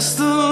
Bless the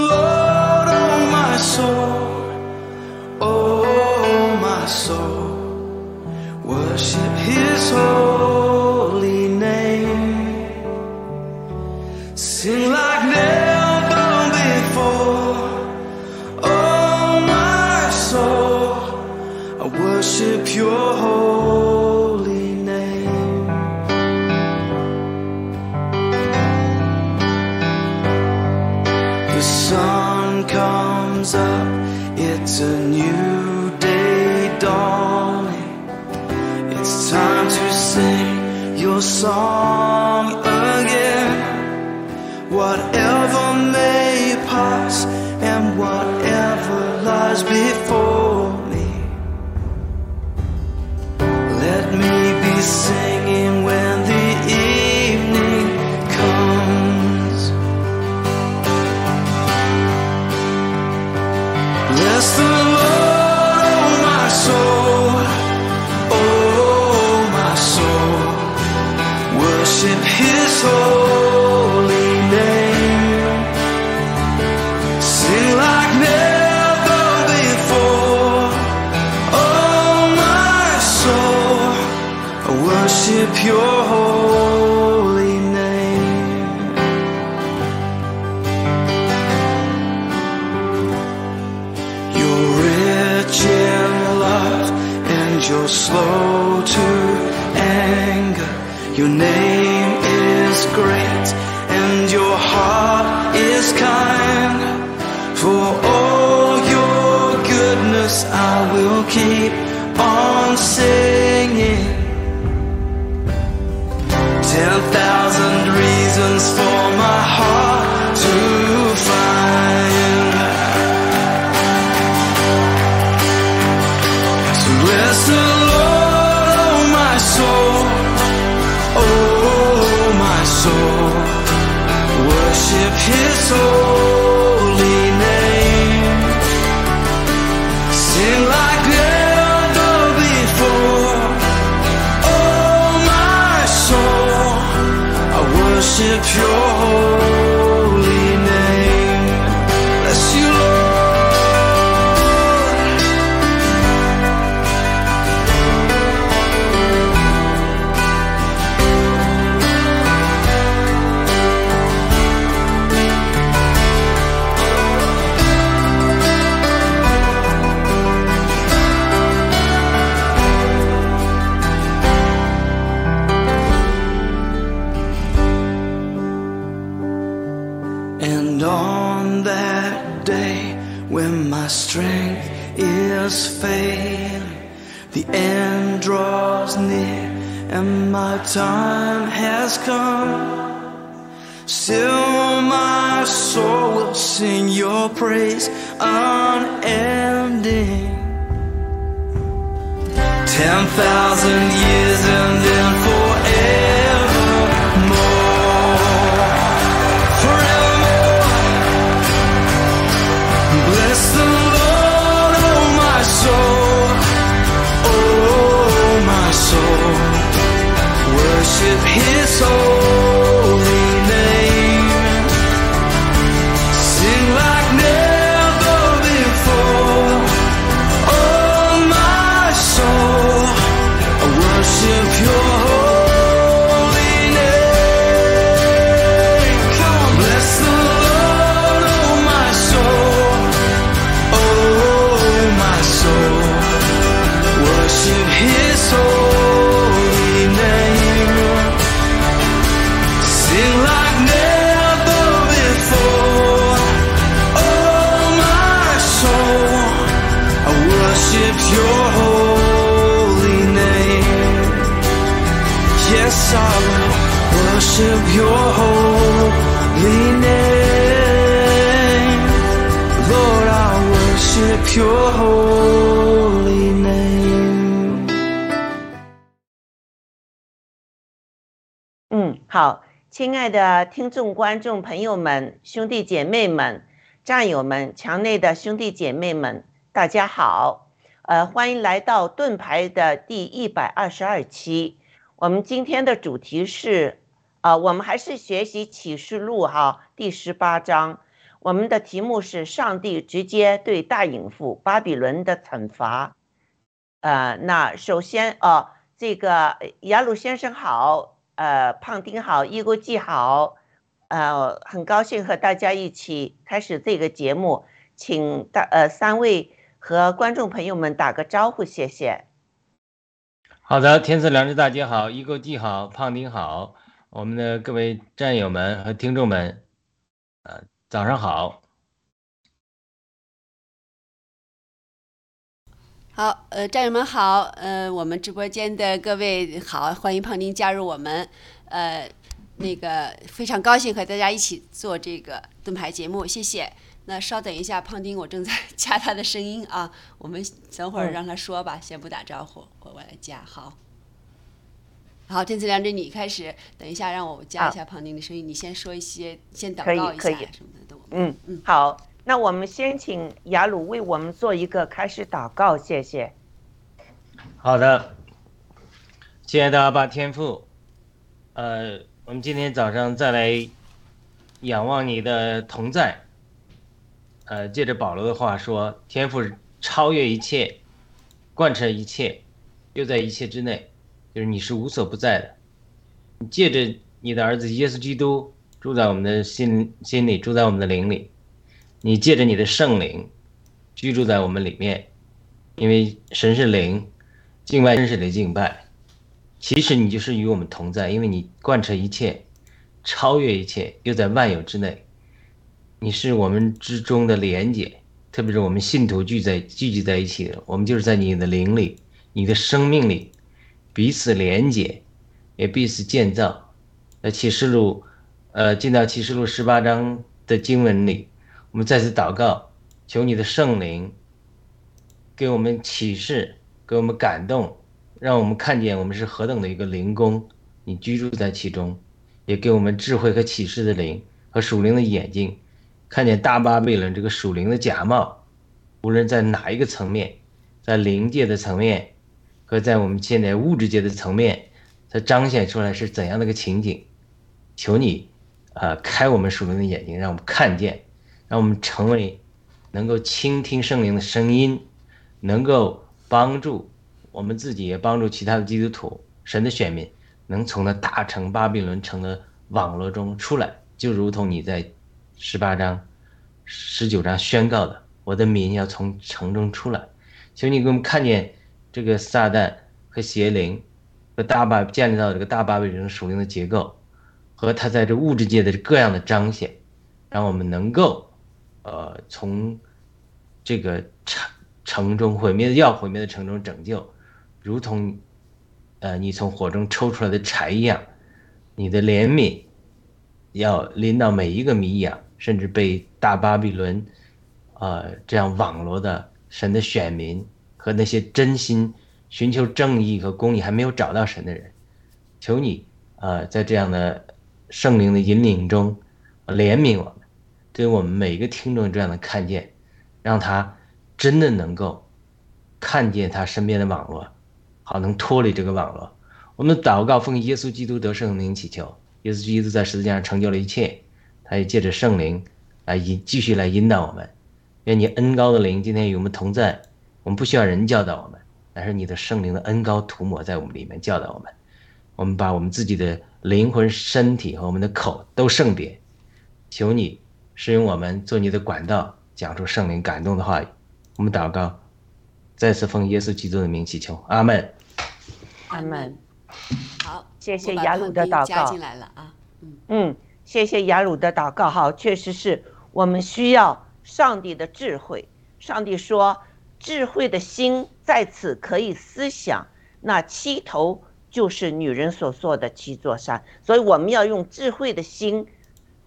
your. 的听众、观众朋友们、兄弟姐妹们、战友们、墙内的兄弟姐妹们，大家好！呃，欢迎来到盾牌的第一百二十二期。我们今天的主题是，呃，我们还是学习启示录哈第十八章。我们的题目是“上帝直接对大隐妇巴比伦的惩罚”。呃，那首先，呃，这个雅鲁先生好，呃，胖丁好，伊国记好，呃，很高兴和大家一起开始这个节目，请大呃三位和观众朋友们打个招呼，谢谢。好的，天赐良知大姐好，伊国记好，胖丁好，我们的各位战友们和听众们，呃，早上好。好，呃，战友们好，呃，我们直播间的各位好，欢迎胖丁加入我们，呃，那个非常高兴和大家一起做这个盾牌节目，谢谢。那稍等一下，胖丁，我正在加他的声音啊，我们等会儿让他说吧，先不打招呼，我我来加，好。好，天赐良知，你开始，等一下让我加一下胖丁的声音，你先说一些，先祷告一下什么的都。嗯嗯，好。那我们先请雅鲁为我们做一个开始祷告，谢谢。好的，亲爱的阿爸天父，呃，我们今天早上再来仰望你的同在。呃，借着保罗的话说，天赋超越一切，贯彻一切，又在一切之内，就是你是无所不在的。借着你的儿子耶稣基督住在我们的心心里，住在我们的灵里。你借着你的圣灵居住在我们里面，因为神是灵，敬拜真是得敬拜。其实你就是与我们同在，因为你贯彻一切，超越一切，又在万有之内。你是我们之中的连结，特别是我们信徒聚在聚集在一起的，我们就是在你的灵里、你的生命里彼此连结，也彼此建造。在启示录，呃，进到启示录十八章的经文里。我们再次祷告，求你的圣灵给我们启示，给我们感动，让我们看见我们是何等的一个灵宫，你居住在其中，也给我们智慧和启示的灵和属灵的眼睛，看见大巴比伦这个属灵的假冒，无论在哪一个层面，在灵界的层面和在我们现在物质界的层面，它彰显出来是怎样的一个情景？求你啊，开我们属灵的眼睛，让我们看见。让我们成为能够倾听圣灵的声音，能够帮助我们自己，也帮助其他的基督徒、神的选民，能从那大城巴比伦城的网络中出来，就如同你在十八章、十九章宣告的：“我的民要从城中出来。”求你给我们看见这个撒旦和邪灵和大巴建立到这个大巴比伦属灵的结构，和他在这物质界的各样的彰显，让我们能够。呃，从这个城城中毁灭的要毁灭的城中拯救，如同呃你从火中抽出来的柴一样，你的怜悯要临到每一个迷养，甚至被大巴比伦呃这样网罗的神的选民和那些真心寻求正义和公义还没有找到神的人，求你呃在这样的圣灵的引领中怜悯我。对我们每一个听众这样的看见，让他真的能够看见他身边的网络，好能脱离这个网络。我们祷告奉耶稣基督得圣灵祈求，耶稣基督在十字架上成就了一切，他也借着圣灵来引继续来引导我们。愿你恩高的灵今天与我们同在，我们不需要人教导我们，而是你的圣灵的恩高涂抹在我们里面教导我们。我们把我们自己的灵魂、身体和我们的口都圣别，求你。使用我们做你的管道，讲出圣灵感动的话语。我们祷告，再次奉耶稣基督的名祈求，阿门。阿门。好，谢谢雅鲁的祷告。加进来了啊。嗯嗯，谢谢雅鲁的祷告。好，确实是我们需要上帝的智慧。上帝说，智慧的心在此可以思想。那七头就是女人所做的七座山，所以我们要用智慧的心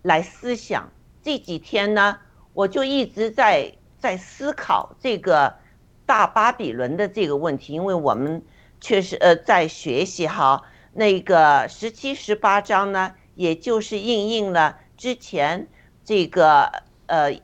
来思想。这几天呢，我就一直在在思考这个大巴比伦的这个问题，因为我们确实呃在学习哈，那个十七十八章呢，也就是应应了之前这个呃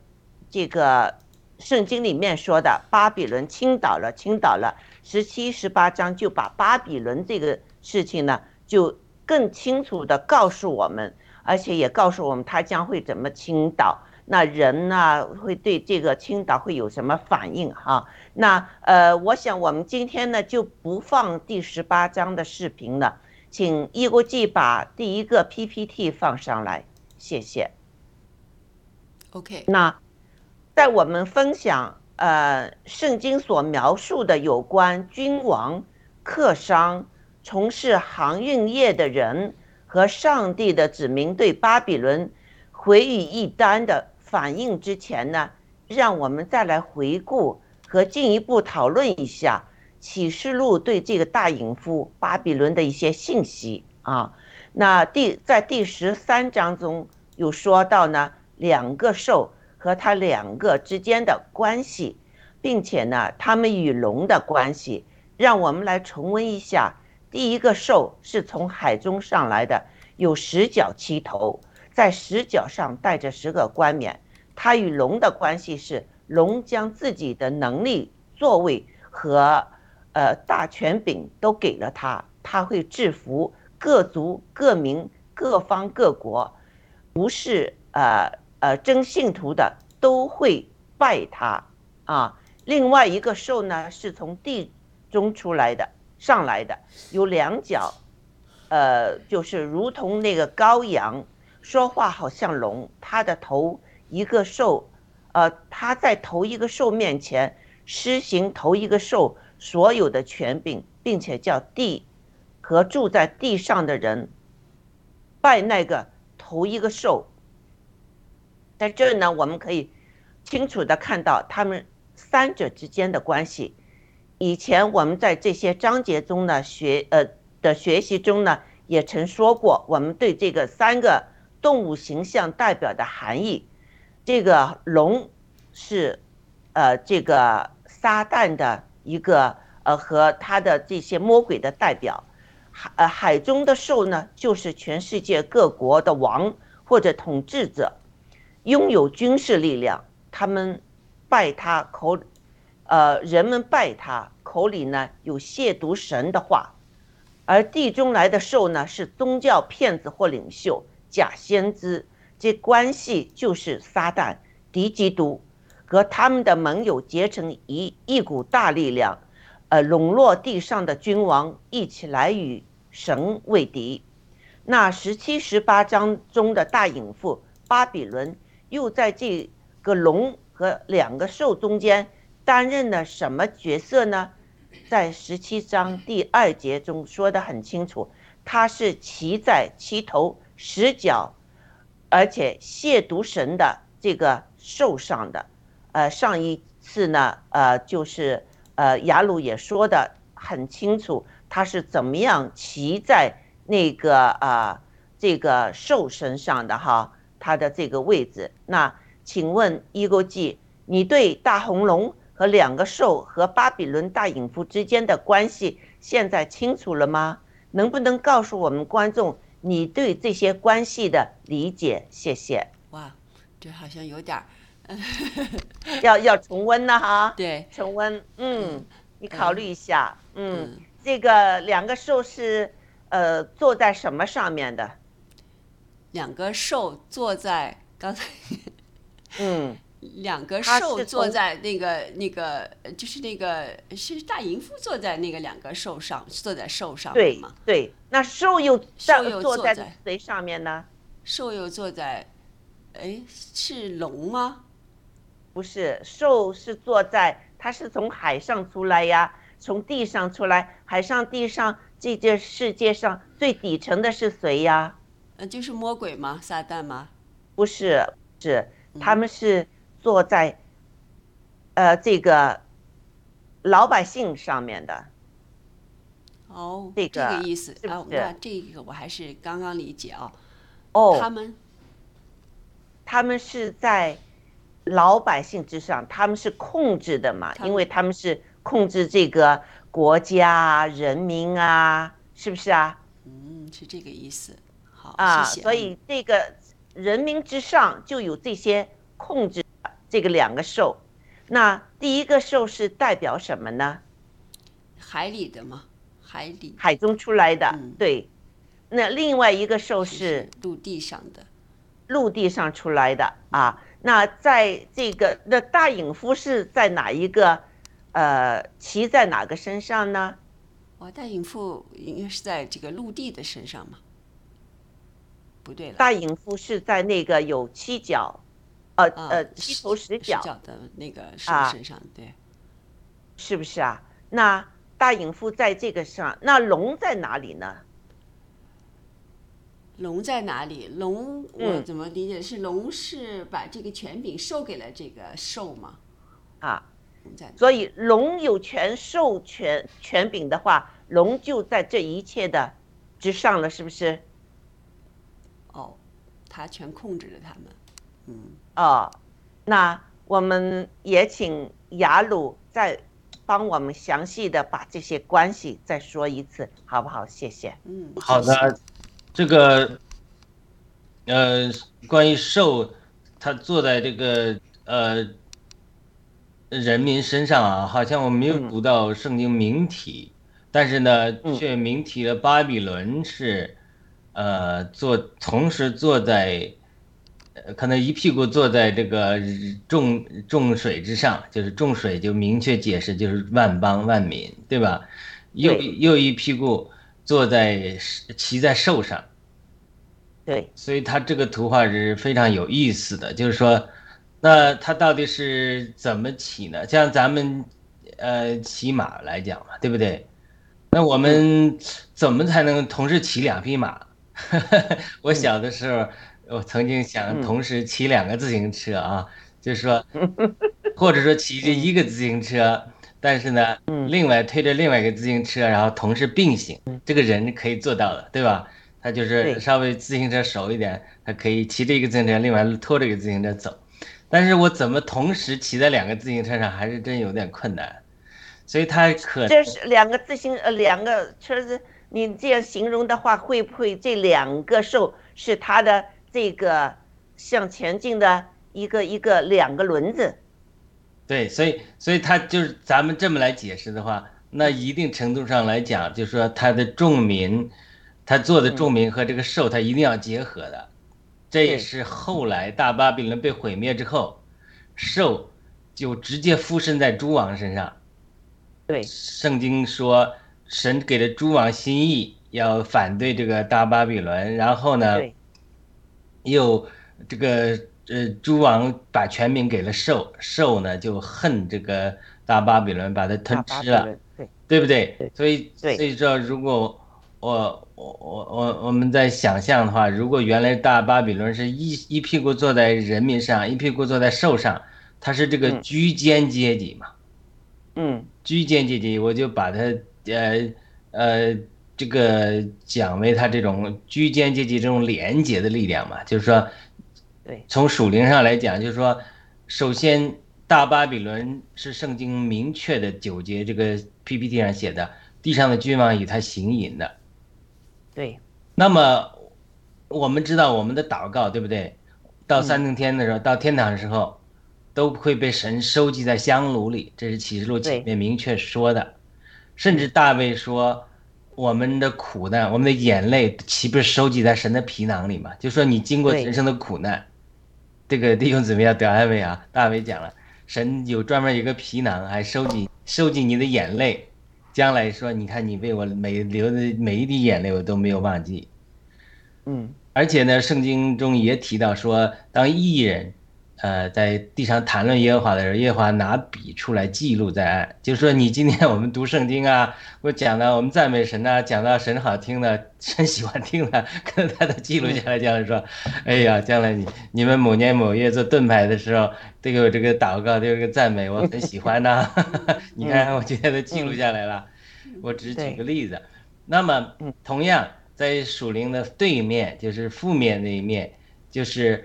这个圣经里面说的巴比伦倾倒了，倾倒了，十七十八章就把巴比伦这个事情呢，就更清楚的告诉我们。而且也告诉我们他将会怎么倾倒，那人呢会对这个倾倒会有什么反应哈？那呃，我想我们今天呢就不放第十八章的视频了，请易国际把第一个 PPT 放上来，谢谢。OK，那在我们分享呃圣经所描述的有关君王、客商、从事航运业的人和上帝的子民对巴比伦回语一旦的反应之前呢，让我们再来回顾和进一步讨论一下启示录对这个大隐夫巴比伦的一些信息啊。那第在第十三章中有说到呢。两个兽和它两个之间的关系，并且呢，它们与龙的关系，让我们来重温一下。第一个兽是从海中上来的，有十角七头，在十角上带着十个冠冕。它与龙的关系是，龙将自己的能力、座位和呃大权柄都给了他，他会制服各族、各民、各方、各国，不是呃。呃，真信徒的都会拜他啊。另外一个兽呢，是从地中出来的，上来的，有两脚，呃，就是如同那个羔羊，说话好像龙。他的头一个兽，呃，他在头一个兽面前施行头一个兽所有的权柄，并且叫地和住在地上的人拜那个头一个兽。在这儿呢，我们可以清楚的看到他们三者之间的关系。以前我们在这些章节中呢学呃的学习中呢，也曾说过，我们对这个三个动物形象代表的含义。这个龙是呃这个撒旦的一个呃和他的这些魔鬼的代表，海呃海中的兽呢，就是全世界各国的王或者统治者。拥有军事力量，他们拜他口，呃，人们拜他口里呢有亵渎神的话，而地中来的兽呢是宗教骗子或领袖、假先知，这关系就是撒旦、敌基督和他们的盟友结成一一股大力量，呃，笼络地上的君王，一起来与神为敌。那十七、十八章中的大隐妇巴比伦。又在这个龙和两个兽中间担任了什么角色呢？在十七章第二节中说的很清楚，他是骑在七头十角，而且亵渎神的这个兽上的。呃，上一次呢，呃，就是呃雅鲁也说的很清楚，他是怎么样骑在那个啊这个兽身上的哈。它的这个位置，那请问伊勾记，你对大红龙和两个兽和巴比伦大淫妇之间的关系现在清楚了吗？能不能告诉我们观众你对这些关系的理解？谢谢。哇，这好像有点儿，要要重温呢哈。对，重温，嗯，你考虑一下，嗯，这个两个兽是呃坐在什么上面的？两个兽坐在刚才，嗯，两个兽坐在那个那个，就是那个是大淫妇坐在那个两个兽上，坐在兽上对吗？对，那兽又兽又坐在在谁上面呢？兽又坐在，哎，是龙吗？不是，兽是坐在，它是从海上出来呀，从地上出来，海上地上这个世界上最底层的是谁呀？呃，就是魔鬼吗？撒旦吗？不是，是他们是坐在，呃，这个老百姓上面的。哦，这个意思啊，是不是那这个我还是刚刚理解啊。哦，他们他们是在老百姓之上，他们是控制的嘛，因为他们是控制这个国家啊、人民啊，是不是啊？嗯，是这个意思。好，啊，谢谢。所以这个人民之上就有这些控制这个两个兽。那第一个兽是代表什么呢？海里的吗？海里海中出来的，嗯对。那另外一个兽是陆地上的。陆地上出来的啊。那在这个那大隐夫是在哪一个，呃，骑在哪个身上呢？哇，大隐妇应该是在这个陆地的身上嘛？不对了，大隐夫是在那个有七角，呃啊呃七头十十角，的那个兽啊身上，对，是不是啊？那大隐夫在这个上，那龙在哪里呢？龙在哪里？龙我嗯怎么理解？是龙是把这个权柄授给了这个兽吗？啊？所以龙有权授权权柄的话，龙就在这一切的之上了，是不是？哦，他全控制着他们。嗯，哦，那我们也请雅鲁再帮我们详细的把这些关系再说一次，好不好？谢谢。嗯，好的，这个呃，关于兽，它坐在这个呃人民身上啊，好像我没有嗯读到圣经明体，但是呢，嗯却明提了巴比伦是呃坐同时坐在。呃可能一屁股坐在这个重重水之上，就是重水就明确解释就是万邦万民，对吧？又又一屁股坐在骑在兽上，对，所以他这个图画是非常有意思的。就是说，那他到底是怎么骑呢？像咱们呃骑马来讲嘛，对不对？那我们怎么才能同时骑两匹马？我小的时候，我曾经想嗯同时骑两个自行车啊，就是说，或者说骑着一个自行车，但是呢，嗯另外推着另外一个自行车，然后同时并行，这个人可以做到的，对吧？他就是稍微自行车熟一点，他可以骑着一个自行车，另外拖着一个自行车走。但是我怎么同时骑在两个自行车上，还是真有点困难。所以他可这是两个自行呃两个车子，你这样形容的话，会不会这两个兽是他的这个向前进的一个一个两个轮子？对，所以所以他就是咱们这么来解释的话，那一定程度上来讲，就是说他的重民，他做的重民和这个兽，他一定要结合的。这也是后来大巴比伦被毁灭之后，兽就直接附身在诸王身上。对，圣经说，神给了诸王心意，要反对这个大巴比伦，然后呢，对，又这个呃，诸王把权柄给了兽，兽呢就恨这个大巴比伦，把它吞吃了，对，对不对？对？所以所以说，如果我我我我我们在想象的话，如果原来大巴比伦是一一屁股坐在人民上，一屁股坐在兽上，它是这个嗯。居间阶级嘛。嗯，居间阶级，我就把它呃呃这个讲为他这种居间阶级这种廉洁的力量嘛，就是说，对，从属灵上来讲，就是说，首先大巴比伦是圣经明确的九节这个 PPT 上写的，地上的君王与他行淫的。对，那么我们知道我们的祷告对不对？到三更天的时候，到天堂的时候，都会被神收集在香炉里，这是启示录前面明确说的。甚至大卫说，我们的苦难，我们的眼泪，岂不是收集在神的皮囊里吗？就说你经过人生的苦难，这个弟兄姊妹要得安慰啊。大卫讲了，神有专门一个皮囊，还收集收集你的眼泪。将来说，你看你为我每流的每一滴眼泪，我都没有忘记。嗯，而且呢，圣经中也提到说，当艺人，呃，在地上谈论耶和华的时候，耶和华拿笔出来记录在案。就是说，你今天我们读圣经啊，我讲到我们赞美神呐、讲到神好听的，神喜欢听的，可能他都记录下来，将来说，哎呀，将来你你们某年某月做盾牌的时候，都有这个祷告，都有这个赞美，我很喜欢呐 你看，我今天都记录下来了。我只是举个例子。那么嗯，同样在属灵的对面，就是负面那一面，就是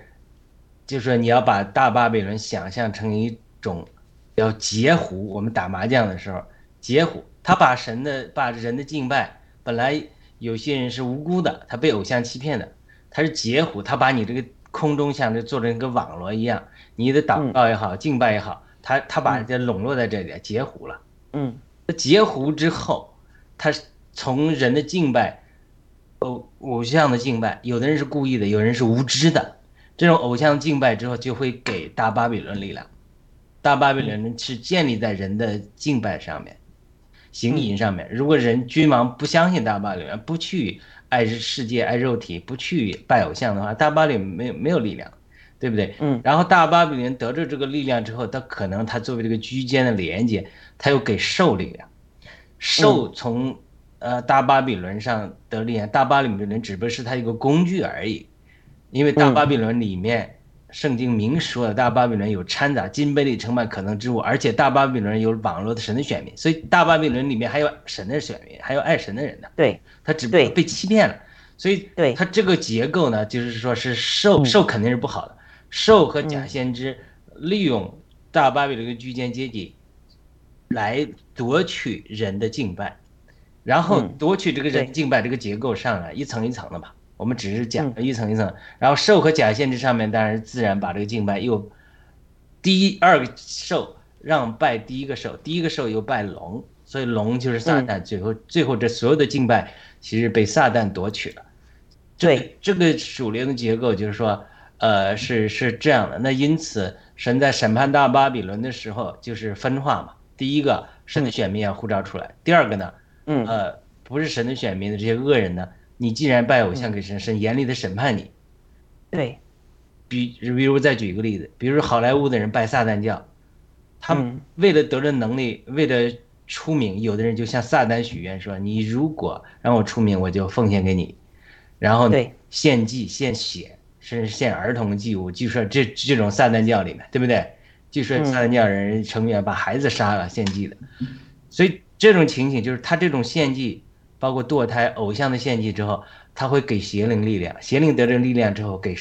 就是说你要把大巴比伦想象成一种要截胡。我们打麻将的时候，截胡，他把神的把人的敬拜，本来有些人是无辜的，他被偶像欺骗的，他是截胡，他把你这个空中像这做成一个网罗一样，你的祷告也好，敬拜也好，他他把这笼络在这里，截胡了。嗯，那截胡之后，他从人的敬拜，偶偶像的敬拜，有的人是故意的，有人是无知的。这种偶像敬拜之后，就会给大巴比伦力量。大巴比伦是建立在人的敬拜上面、行淫上面。如果人君王不相信大巴比伦，不去爱世界、爱肉体，不去拜偶像的话，大巴比伦没有没有力量，对不对？嗯。然后大巴比伦得着这个力量之后，他可能他作为这个居间的连接，他又给兽力量。兽从呃大巴比伦上得力量，大巴比伦只不过是他一个工具而已。因为大巴比伦里面，圣经明说的，大巴比伦有掺杂金杯里盛满可能之物，而且大巴比伦有网络的神的选民，所以大巴比伦里面还有神的选民，还有爱神的人呢。对，他只不过被欺骗了，所以对。他这个结构呢，就是说是兽兽肯定是不好的，兽和假先知利用大巴比伦的居间阶级来夺取人的敬拜，然后夺取这个人敬拜这个结构上来一层一层的嘛。我们只是讲一层一层，然后兽和假先知上面，当然自然把这个敬拜又第一二个兽让拜第一个兽，第一个兽又拜龙，所以龙就是撒旦，最后最后这所有的敬拜其实被撒旦夺取了。对，这个属灵的结构就是说，呃，是是这样的。那因此，神在审判大巴比伦的时候就是分化嘛。第一个，神的选民要呼召出来；第二个呢，嗯，呃，不是神的选民的这些恶人呢。你既然拜偶像给神，神严厉的审判你。对，比比如再举一个例子，比如好莱坞的人拜撒旦教，他们为了得着能力，为了出名，有的人就向撒旦许愿说：“你如果让我出名，我就奉献给你。”然后献祭、献血，甚至献儿童祭物。据说这这种撒旦教里面，对不对？据说撒旦教人成员把孩子杀了献祭的，所以这种情形就是他这种献祭。包括堕胎、偶像的献祭之后，他会给邪灵力量，邪灵得这力量之后，给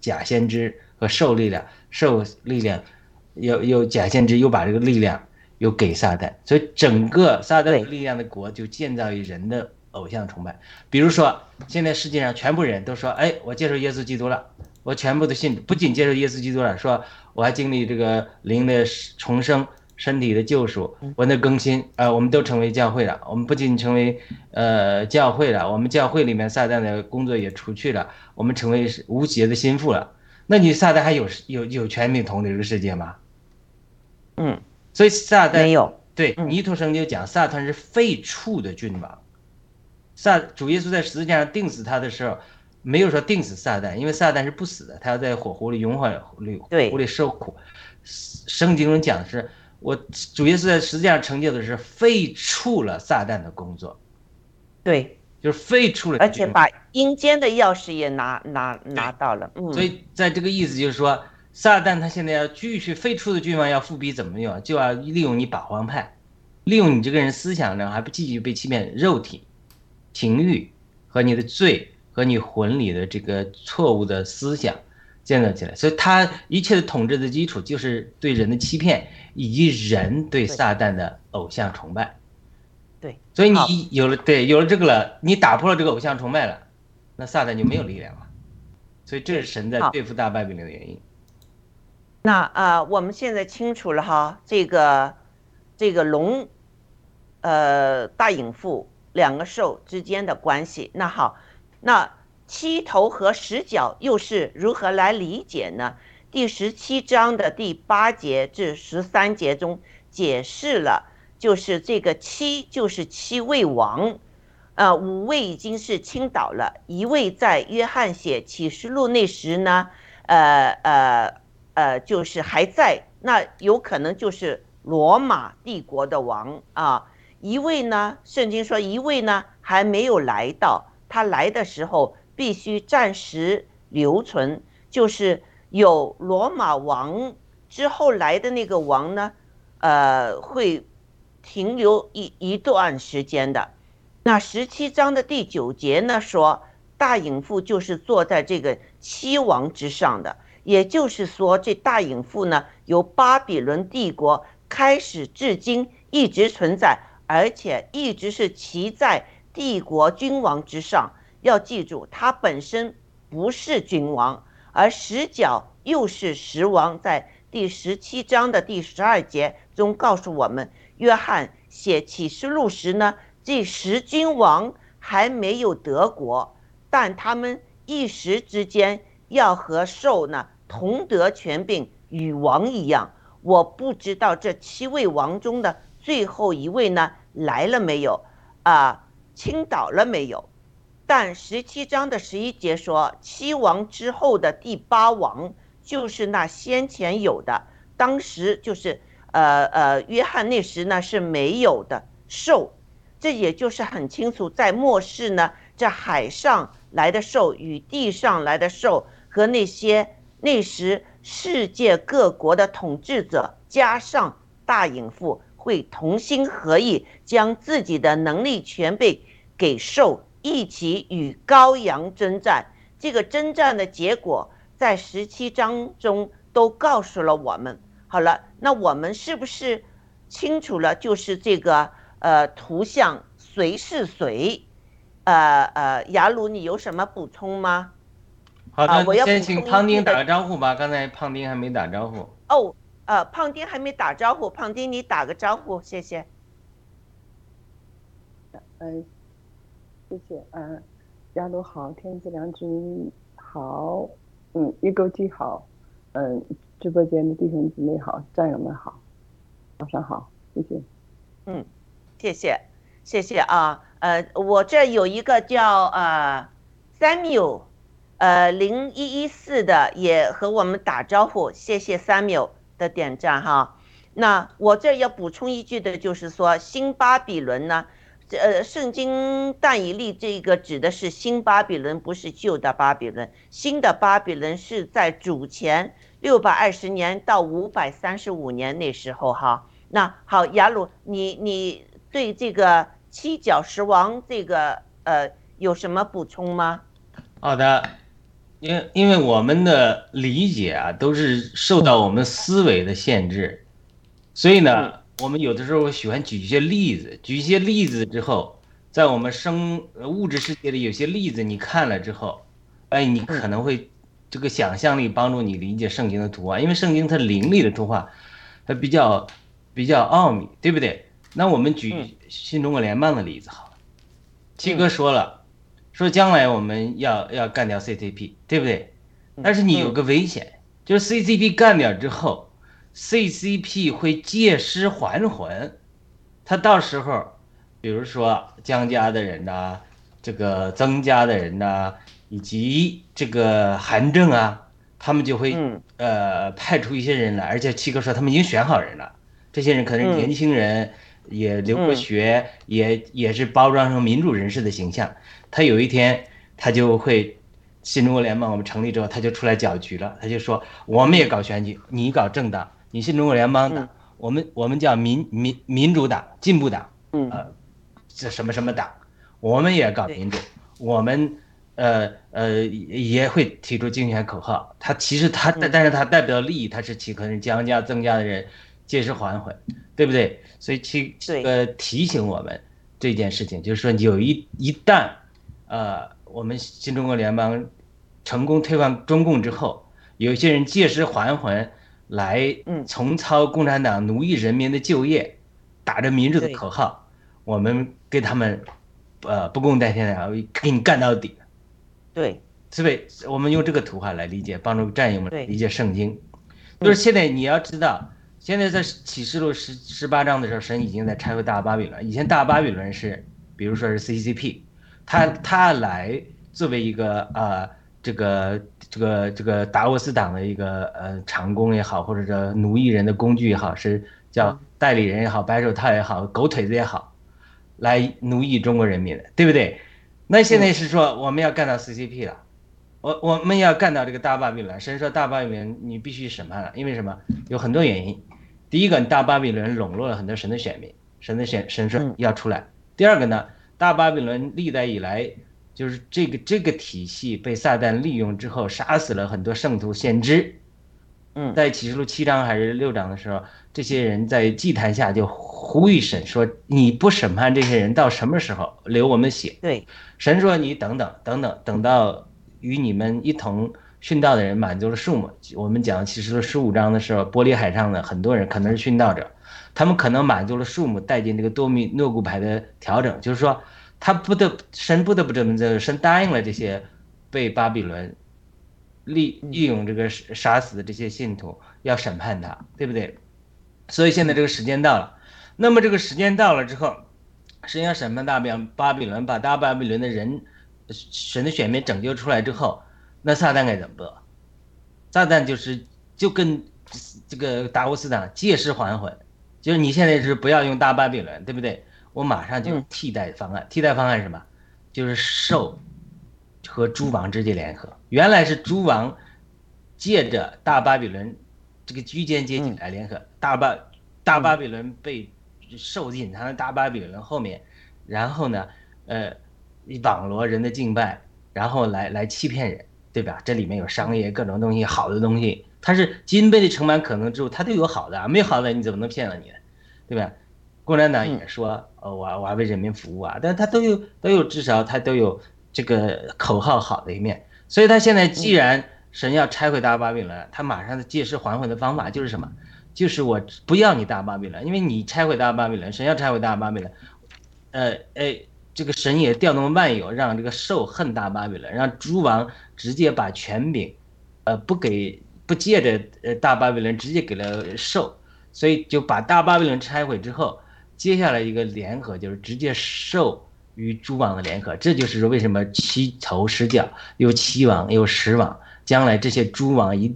假先知和兽力量，兽力量，又又假先知又把这个力量又给撒旦，所以整个撒旦力量的国就建造于人的偶像崇拜。比如说，现在世界上全部人都说，哎，我接受耶稣基督了，我全部都信，不仅接受耶稣基督了，说我还经历这个灵的重生。身体的救赎，我的更新，呃，我们都成为教会了。我们不仅成为呃教会了，我们教会里面撒旦的工作也除去了，我们成为无邪的心腹了。那你撒旦还有有有权利统治这个世界吗？嗯，所以撒旦没有。对，尼图生就讲撒旦是废黜的君王。撒主耶稣在十字架上钉死他的时候，没有说钉死撒旦，因为撒旦是不死的，他要在火湖里永远里火湖里受苦。圣经中讲的是。我主耶稣在实际上成就的是废除了撒旦的工作，对，就是废除了，而且把阴间的钥匙也拿拿拿到了。嗯，所以在这个意思就是说，撒旦他现在要继续废除的君王要复辟怎么用？就要利用你保皇派，利用你这个人思想呢，还不继续被欺骗，肉体、情欲和你的罪和你魂里的这个错误的思想。建造起来，所以他一切的统治的基础就是对人的欺骗，以及人对撒旦的偶像崇拜。对，所以你有了对有了这个了，你打破了这个偶像崇拜了，那撒旦就没有力量了。所以这是神在对付大败比伦的原因。那啊，我们现在清楚了哈，这个这个龙，呃，大隐父两个兽之间的关系。那好，那。七头和十角又是如何来理解呢？第十七章的第八节至十三节中解释了，就是这个七就是七位王，呃，五位已经是倾倒了，一位在约翰写启示录那时呢，呃呃呃，就是还在，那有可能就是罗马帝国的王啊。一位呢，圣经说一位呢还没有来到，他来的时候。必须暂时留存，就是有罗马王之后来的那个王呢，呃，会停留一一段时间的。那十七章的第九节呢说，大隐父就是坐在这个七王之上的，也就是说，这大隐父呢，由巴比伦帝国开始至今一直存在，而且一直是骑在帝国君王之上。要记住，他本身不是君王，而十角又是十王。在第十七章的第十二节中告诉我们，约翰写启示录时呢，这十君王还没有得国，但他们一时之间要和兽呢同得权柄，与王一样。我不知道这七位王中的最后一位呢来了没有，啊，倾倒了没有？但十七章的十一节说，七王之后的第八王就是那先前有的，当时就是呃呃，约翰那时呢是没有的兽，这也就是很清楚，在末世呢，这海上来的兽与地上来的兽和那些那时世界各国的统治者加上大隐妇会同心合意，将自己的能力全被给兽。一起与羔羊征战，这个征战的结果在十七章中都告诉了我们。好了，那我们是不是清楚了？就是这个呃图像谁是谁？呃呃，雅鲁，你有什么补充吗？好的，我要先请胖丁打个招呼吧。刚才胖丁还没打招呼。哦，呃，胖丁还没打招呼，胖丁你打个招呼，谢谢。嗯。谢谢，嗯，亚鲁好，天赐良君好，嗯，预购机好，嗯，直播间的弟兄姊妹好，战友们好，早上好，谢谢，嗯，谢谢，谢谢啊，呃，我这有一个叫呃 Samuel，呃零一一四的也和我们打招呼，谢谢 Samuel 的点赞哈。那我这要补充一句的就是说，新巴比伦呢。呃，圣经但以利这个指的是新巴比伦，不是旧的巴比伦。新的巴比伦是在主前六百二十年到五百三十五年那时候哈。那好，雅鲁，你你对这个七角石王这个呃有什么补充吗？好的，因为因为我们的理解啊都是受到我们思维的限制，所以呢。我们有的时候喜欢举一些例子，举一些例子之后，在我们生物质世界里有些例子你看了之后，哎，你可能会这个想象力帮助你理解圣经的图画，因为圣经它灵力的图画，它比较比较奥秘，对不对？那我们举新中国联邦的例子好了，七哥说了，说将来我们要要干掉 CCP，对不对？但是你有个危险，就是 CCP 干掉之后。CCP 会借尸还魂，他到时候，比如说江家的人呐，这个曾家的人呐，以及这个韩正啊，他们就会呃派出一些人来，而且七哥说他们已经选好人了，这些人可能是年轻人，也留过学，也也是包装成民主人士的形象，他有一天他就会。新中国联盟我们成立之后，他就出来搅局了，他就说我们也搞选举，你搞政党。你新中国联邦党，我们我们叫民民民主党、进步党，呃，这什么什么党，我们也搞民主，我们呃呃也会提出竞选口号。他其实他但但是他代表利益，他是其可能将加增加的人借尸还魂，对不对？所以去呃提醒我们这件事情，就是说有一一旦呃我们新中国联邦成功推翻中共之后，有些人借尸还魂。来重操共产党奴役人民的就业，打着民主的口号，我们跟他们，呃，不共戴天的，给你干到底。对，是不？我们用这个图画来理解，帮助战友们理解圣经。就是现在你要知道，现在在启示录十十八章的时候，神已经在拆毁大巴比伦。以前大巴比伦是，比如说是 CCP，他他来作为一个呃。这个这个这个达沃斯党的一个呃长工也好，或者说奴役人的工具也好，是叫代理人也好，白手套也好，狗腿子也好，来奴役中国人民的，对不对？那现在是说我们要干到 CCP 了，我我们要干到这个大巴比伦。神说大巴比伦你必须审判了，因为什么？有很多原因。第一个，大巴比伦笼络了很多神的选民，神的选神说要出来。第二个呢，大巴比伦历代以来。就是这个这个体系被撒旦利用之后，杀死了很多圣徒先知。嗯，在启示录七章还是六章的时候，这些人在祭坛下就呼吁神说：“你不审判这些人，到什么时候留我们血？”对，神说：“你等等等等，等到与你们一同殉道的人满足了数目。”我们讲启示录十五章的时候，玻璃海上的很多人可能是殉道者，他们可能满足了数目，带进这个多米诺骨牌的调整，就是说。他不得神不得不这么做，神答应了这些被巴比伦利利用这个杀杀死的这些信徒，要审判他，对不对？所以现在这个时间到了，那么这个时间到了之后，神要审判大比巴比伦，把大巴比伦的人，神的选民拯救出来之后，那撒旦该怎么做？撒旦就是就跟这个达沃斯党借尸还魂，就是你现在是不要用大巴比伦，对不对？我马上就嗯替代方案，替代方案是什么？就是兽和诸王直接联合。原来是诸王借着大巴比伦这个居间阶级嗯来联合，大巴大巴比伦被兽隐藏在大巴比伦后面，然后呢，呃，网罗人的敬拜，然后来来欺骗人，对吧？这里面有商业各种东西，好的东西，它是金杯的盛满可能之后，它都有好的啊，没有好的你怎么能骗了你呢？对吧？共产党也说，呃，我我还为人民服务啊，但他都有都有至少他都有这个口号好的一面，所以他现在既然神要拆毁大巴比伦，他马上的借尸还魂的方法就是什么？就是我不要你大巴比伦，因为你拆毁大巴比伦，神要拆毁大巴比伦，呃，哎，这个神也调动万有，让这个兽恨大巴比伦，让诸王直接把权柄，呃，不给不借着呃大巴比伦，直接给了兽，所以就把大巴比伦拆毁之后，接下来一个联合就是直接兽与诸王的联合，这就是说为什么七头十脚，有七王有十王，将来这些诸王一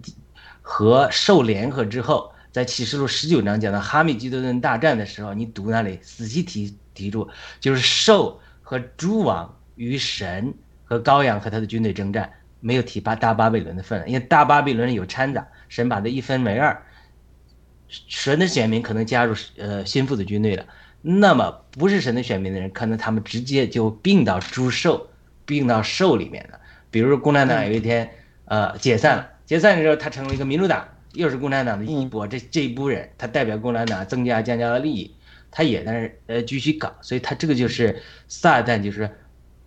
和兽联合之后，在启示录十九章讲到哈米基多顿大战的时候，你读那里仔细提提住，就是兽和诸王与神和羔羊和他的军队征战，没有提巴大巴比伦的份，因为大巴比伦有掺杂，神把它一分为二，神的选民可能加入呃心腹的军队了，那么不是神的选民的人，可能他们直接就并到诸兽，并到兽里面了。比如说共产党有一天呃解散了，解散的时候他成为一个民主党，又是共产党的一波，这这一波人他代表共产党增加江家的利益，他也在那儿呃继续搞，所以他这个就是撒旦就是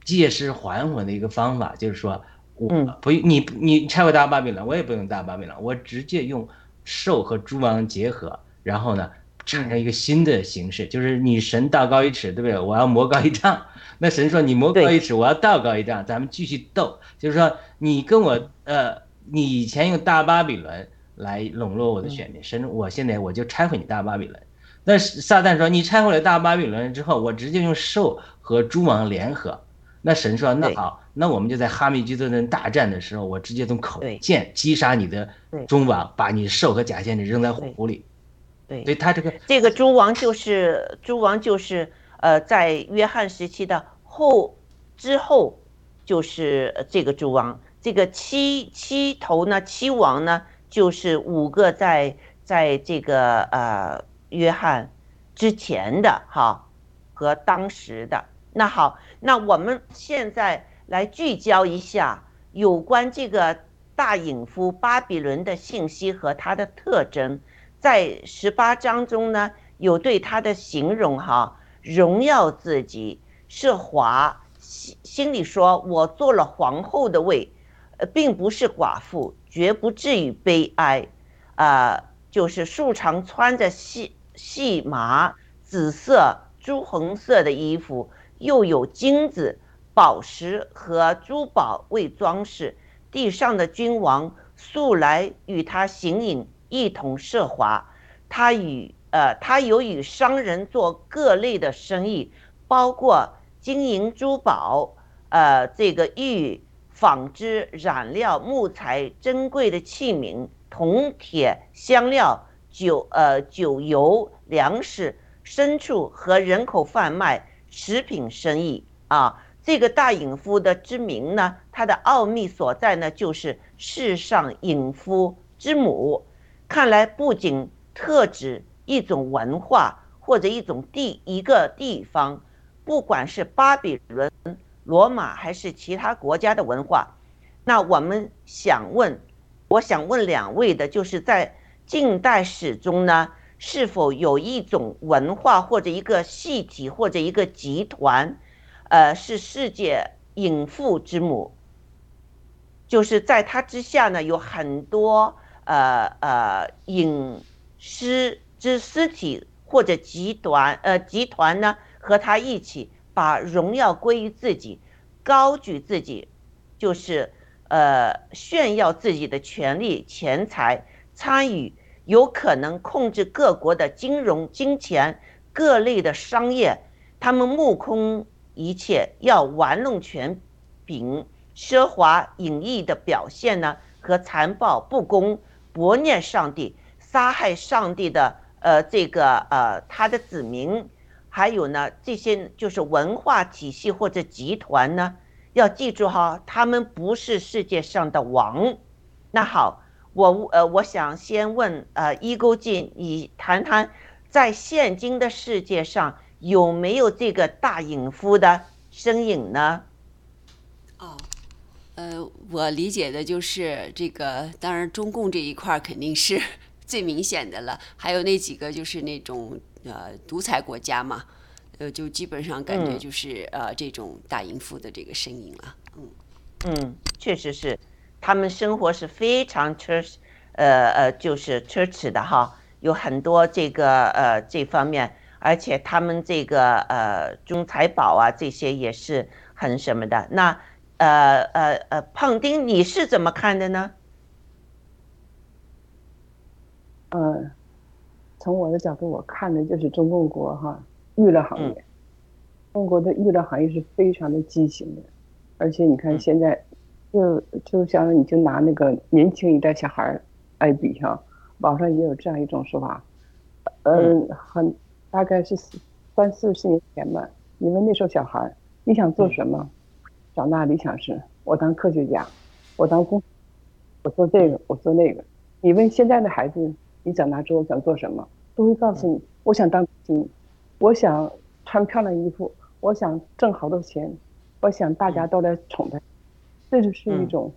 借尸还魂的一个方法，就是说我嗯。不你你拆我大巴比伦，我也不用大巴比伦，我直接用兽和诸王结合，然后呢产生一个新的形式，就是你神道高一尺，对不对？我要魔高一丈。那神说你魔高一尺，我要道高一丈，咱们继续斗。就是说你跟我呃，你以前用大巴比伦来笼络我的选民，神我现在我就拆毁你大巴比伦。那撒旦说你拆毁了大巴比伦之后，我直接用兽和诸王联合。那神说那好，那我们就在哈密基多顿大战的时候，我直接从口剑击杀你的对。中王，把你兽和假先知扔在火湖里。对。所以他这个这个诸王就是诸王就是呃，在约翰时期的后之后，就是呃这个诸王，这个七七头呢，七王呢，就是五个在在这个呃约翰之前的哈和当时的。那好，那我们现在来聚焦一下有关这个大隐夫巴比伦的信息和它的特征。在十八章中呢，有对他的形容哈，荣耀自己是华，心心里说我做了皇后的位，呃，并不是寡妇，绝不至于悲哀，啊、就是素常穿着细细麻、紫色、朱红色的衣服，又有金子、宝石和珠宝为装饰。地上的君王素来与他行影。一同奢华，他与呃，他有与商人做各类的生意，包括金银珠宝，呃，这个玉、纺织、染料、木材、珍贵的器皿、铜铁、香料、酒呃酒油、粮食、牲畜和人口贩卖、食品生意啊。这个大隐夫的之名呢，它的奥秘所在呢，就是世上隐夫之母。看来不仅特指一种文化或者一种地一个地方，不管是巴比伦、罗马还是其他国家的文化，那我们想问，我想问两位的，就是在近代史中呢，是否有一种文化或者一个系体或者一个集团，呃，是世界隐父之母，就是在它之下呢，有很多。呃呃，隐尸之尸体或者集团呃集团呢，和他一起把荣耀归于自己，高举自己，就是呃炫耀自己的权利、钱财，参与有可能控制各国的金融、金钱各类的商业，他们目空一切，要玩弄权柄，奢华隐逸的表现呢，和残暴不公，薄虐上帝，杀害上帝的呃这个呃他的子民。还有呢，这些就是文化体系或者集团呢，要记住哈，他们不是世界上的王。那好，我呃，我想先问呃，一勾进，你谈谈，在现今的世界上有没有这个大隐夫的身影呢？哦，呃，我理解的就是这个，当然中共这一块肯定是 最明显的了，还有那几个就是那种。呃，独裁国家嘛，呃，就基本上感觉就是呃这种大淫妇的这个身影了，嗯嗯，确实是，他们生活是非常奢侈，呃呃，就是奢侈的哈，有很多这个呃这方面，而且他们这个呃中财宝啊这些也是很什么的。那呃呃呃，胖丁你是怎么看的呢？呃。从我的角度，我看的就是中共国哈娱乐行业，中国的娱乐行业是非常的畸形的，而且你看现在，就就像你就拿那个年轻一代小孩来比哈，网上也有这样一种说法，嗯，很大概是三四十年前吧，你问那时候小孩你想做什么？长大理想是我当科学家，我当工，我做这个，我做那个。你问现在的孩子，你长大之后想做什么？都会告诉你，我想当明星，我想穿漂亮衣服，我想挣好多钱，我想大家都来宠他，这就是一种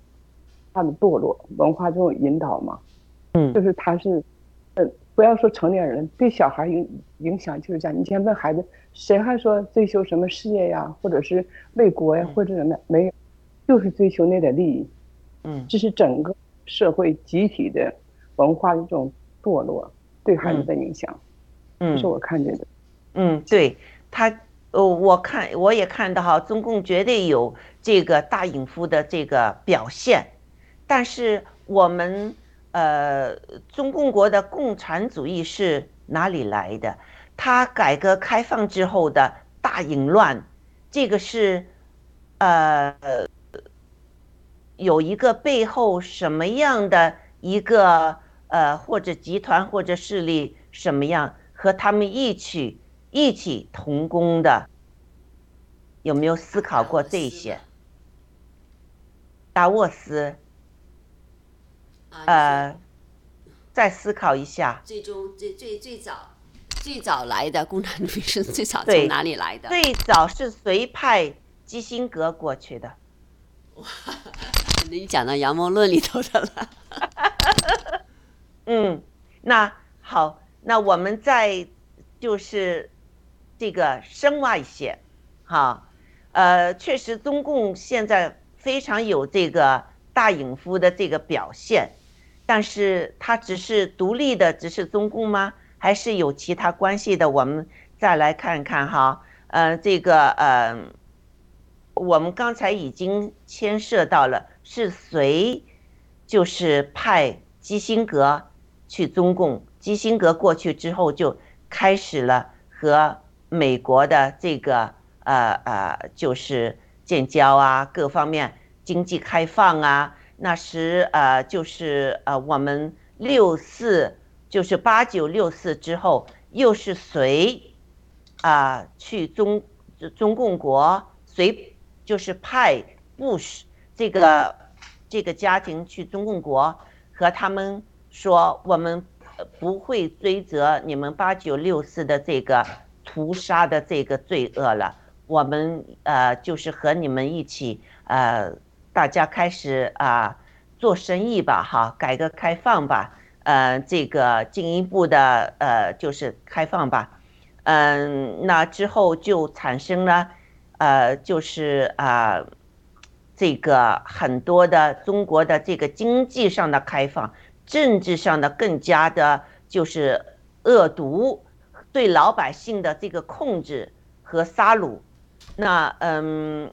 他的堕落文化这种引导嘛。嗯，就是他是，呃，不要说成年人，对小孩影影响就是这样。你先问孩子，谁还说追求什么事业呀，或者是为国呀，或者什么？没有，就是追求那点利益。嗯，这是整个社会集体的文化的这种堕落。对孩子的影响，嗯，是我看见的，嗯，对他，呃，我看我也看到哈，中共绝对有这个大隐夫的这个表现，但是我们呃，中共国的共产主义是哪里来的？它改革开放之后的大淫乱，这个是呃，有一个背后什么样的一个？呃，或者集团或者势力什么样，和他们一起一起同工的，有没有思考过这些？达沃斯，呃，再思考一下。最终最最最早最早来的共产主义是最早从哪里来的？最早是谁派基辛格过去的？哇，你讲到《阳谋论》里头的了。嗯，那好，那我们再就是这个深挖一些，哈，呃，确实中共现在非常有这个大隐夫的这个表现，但是它只是独立的，只是中共吗？还是有其他关系的？我们再来看看哈，呃，这个呃，我们刚才已经牵涉到了是谁，就是派基辛格。去中共，基辛格过去之后，就开始了和美国的这个呃呃，就是建交啊，各方面经济开放啊。那时呃，就是呃，我们六四，就是八九六四之后，又是谁啊去中中共国？谁就是派布什这个这个家庭去中共国和他们。说我们不会追责你们八九六四的这个屠杀的这个罪恶了，我们呃就是和你们一起呃，大家开始啊做生意吧哈，改革开放吧，呃这个进一步的呃就是开放吧，嗯，那之后就产生了呃就是啊这个很多的中国的这个经济上的开放。政治上的更加的，就是恶毒，对老百姓的这个控制和杀戮，那嗯，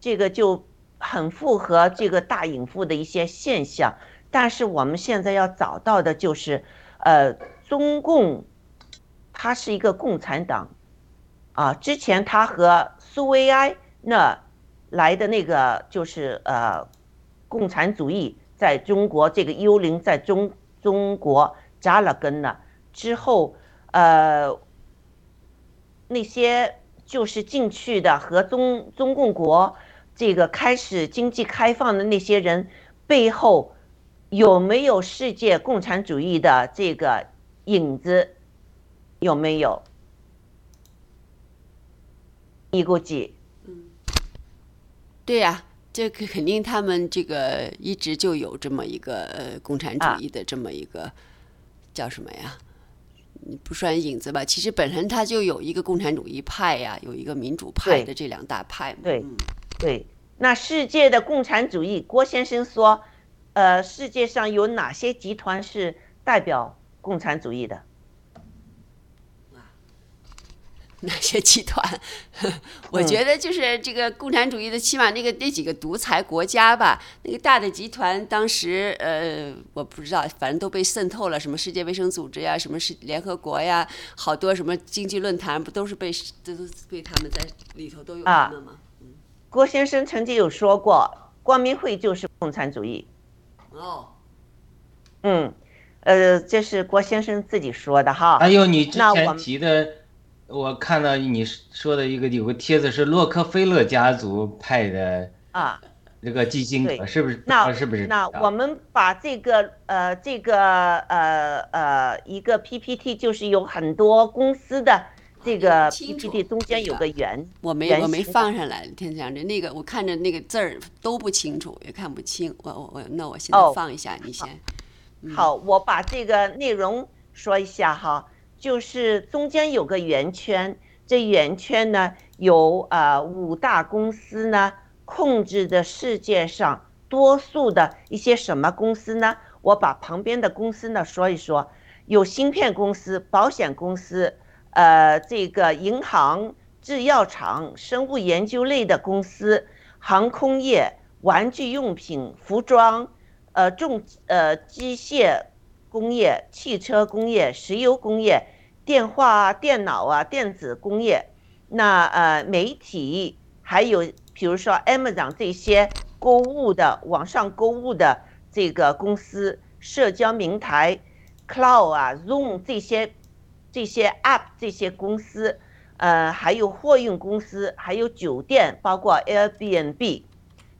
这个就很符合这个大隐富的一些现象，但是我们现在要找到的就是，呃，中共，它是一个共产党，啊，之前他和苏维埃那来的那个就是呃，共产主义在中国这个幽灵在中中国扎了根了。之后，呃，那些就是进去的和中中共国。这个开始经济开放的那些人背后有没有世界共产主义的这个影子？有没有？你估计？嗯，对呀，这个肯定他们这个一直就有这么一个共产主义的这么一个叫什么呀？你不算影子吧？其实本身它就有一个共产主义派呀，有一个民主派的这两大派嘛。对。对，那世界的共产主义，郭先生说，呃，世界上有哪些集团是代表共产主义的？哪些集团？我觉得就是这个共产主义的，起码那个那几个独裁国家吧，那个大的集团，当时呃，我不知道，反正都被渗透了，什么世界卫生组织呀，什么是联合国呀，好多什么经济论坛，不都是被都都被他们在里头都有他们吗？郭先生曾经有说过，光明会就是共产主义。哦，嗯，呃，这是郭先生自己说的哈。还有你之前提的，我看到你说的一个有个帖子是洛克菲勒家族派的啊，这个基金是不是？那是不是？那我们把这个呃这个呃呃一个 PPT 就是有很多公司的。这个 PPT 中间有个圆，我没我没放上来。天祥这那个我看着那个字儿都不清楚，也看不清。我我我，那我现在放一下，你先。好，我把这个内容说一下哈，就是中间有个圆圈，这圆圈呢有呃五大公司呢控制着世界上多数的一些什么公司呢？我把旁边的公司呢说一说，有芯片公司、保险公司。呃，这个银行、制药厂、生物研究类的公司、航空业、玩具用品、服装、呃重呃机械工业、汽车工业、石油工业、电话啊、电脑啊、电子工业，那呃媒体，还有比如说 Amazon 这些购物的网上购物的这个公司，社交平台，Cloud 啊，Zoom 这些。这些 App 这些公司，呃，还有货运公司，还有酒店，包括 Airbnb，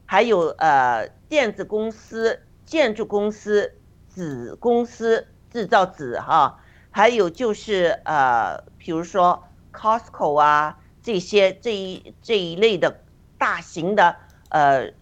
还有呃电子公司、建筑公司、纸公司制造纸哈，还有就是呃，比如说 Costco 啊这些这一这一类的大型的呃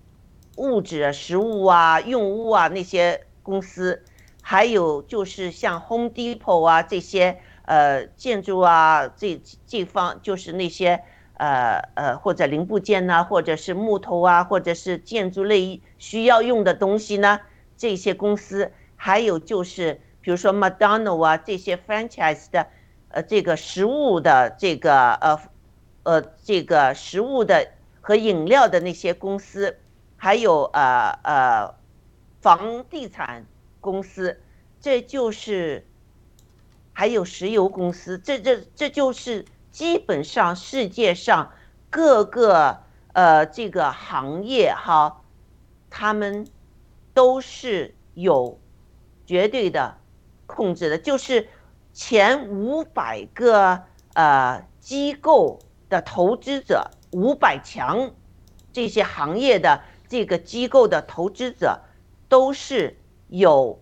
物质啊、食物啊、用物啊那些公司，还有就是像 Home Depot 啊这些。呃，建筑啊，这这方就是那些呃呃或者零部件呐，或者是木头啊，或者是建筑类需要用的东西呢，这些公司，还有就是比如说麦当劳啊这些 franchise 的，呃这个食物的这个呃呃这个食物的和饮料的那些公司，还有呃呃房地产公司，这就是。还有石油公司，这这这就是基本上世界上各个呃这个行业哈，他们都是有绝对的控制的，就是前五百个呃机构的投资者，五百强这些行业的这个机构的投资者都是有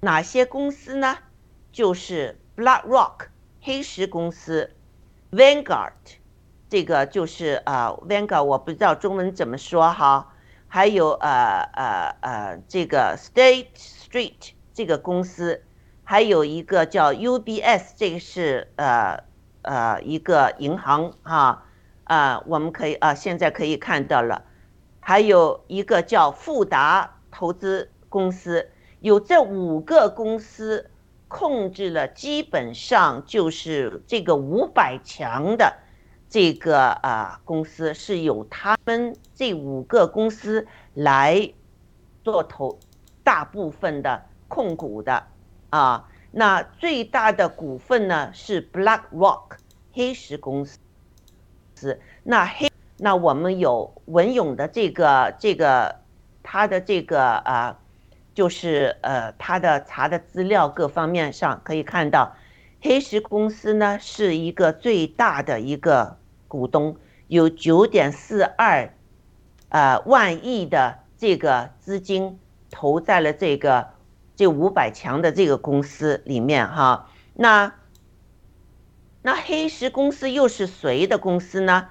哪些公司呢？就是。BlackRock 黑石公司，Vanguard 这个就是呃 Vanguard 我不知道中文怎么说哈，还有呃呃呃这个 State Street 这个公司，还有一个叫 UBS 这个是呃呃一个银行哈啊我们可以啊现在可以看到了，还有一个叫富达投资公司，有这五个公司。控制了基本上就是这个五百强的这个啊公司是由他们这五个公司来做投大部分的控股的啊。那最大的股份呢是 BlackRock 黑石公司。那黑那我们有文勇的这个这个他的这个啊，就是呃他的查的资料各方面上可以看到，黑石公司呢是一个最大的一个股东，有九点四二呃万亿的这个资金投在了这个。这五百强的这个公司里面哈，那那黑石公司又是谁的公司呢？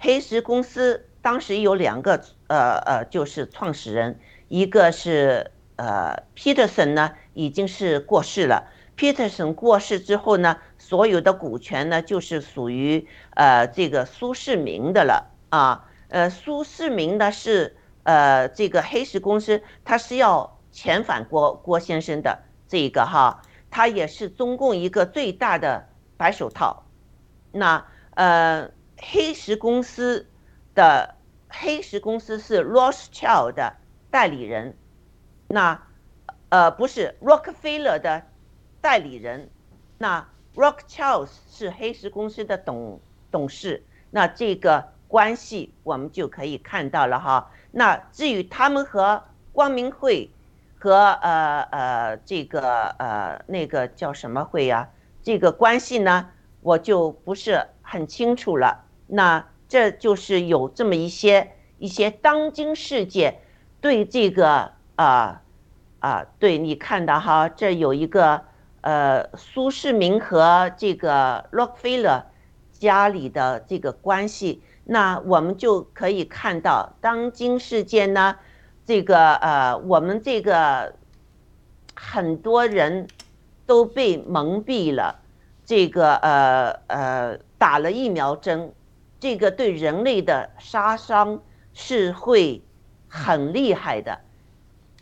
黑石公司当时有两个呃呃，就是创始人，一个是呃 Peterson 呢，已经是过世了。Peterson 过世之后呢，所有的股权呢就是属于呃这个苏世民的了啊。呃，苏世民呢是呃这个黑石公司，他是要。遣返郭郭先生的这个哈，他也是中共一个最大的白手套。那呃，黑石公司的黑石公司是 Rothschild 的代理人，那呃不是 Rockefeller 的代理人，那 Rothschild 是黑石公司的董董事。那这个关系我们就可以看到了哈。那至于他们和光明会。和呃呃这个呃那个叫什么会呀？这个关系呢，我就不是很清楚了。那这就是有这么一些一些当今世界对这个啊啊，对你看到哈，这有一个呃苏世民和这个洛克菲勒家里的这个关系，那我们就可以看到当今世界呢。这个呃，我们这个很多人都被蒙蔽了，这个呃呃打了疫苗针，这个对人类的杀伤是会很厉害的，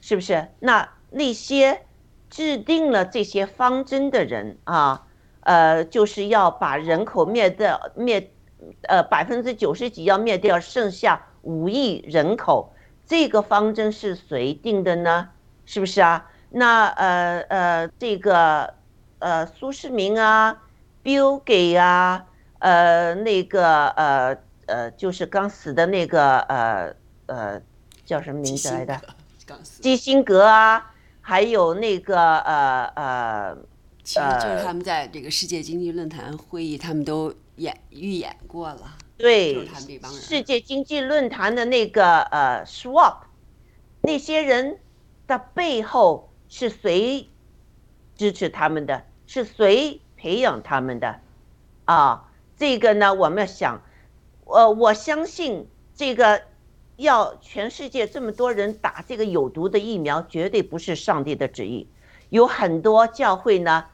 是不是？那那些制定了这些方针的人啊，呃，就是要把人口灭掉，灭呃百分之九十几要灭掉，剩下五亿人口。这个方针是谁定的呢？是不是啊？那呃呃，这个呃苏世民啊，Bill Gates 啊，呃那个呃呃就是刚死的那个呃呃叫什么名字来的？基辛格啊，还有那个呃呃，其实就是他们在这个世界经济论坛会议，他们都演预演过了。对，世界经济论坛的那个呃，Swap，那些人的背后是谁支持他们的？是谁培养他们的？啊，这个呢，我们要想，呃，我相信这个要全世界这么多人打这个有毒的疫苗，绝对不是上帝的旨意。有很多教会呢。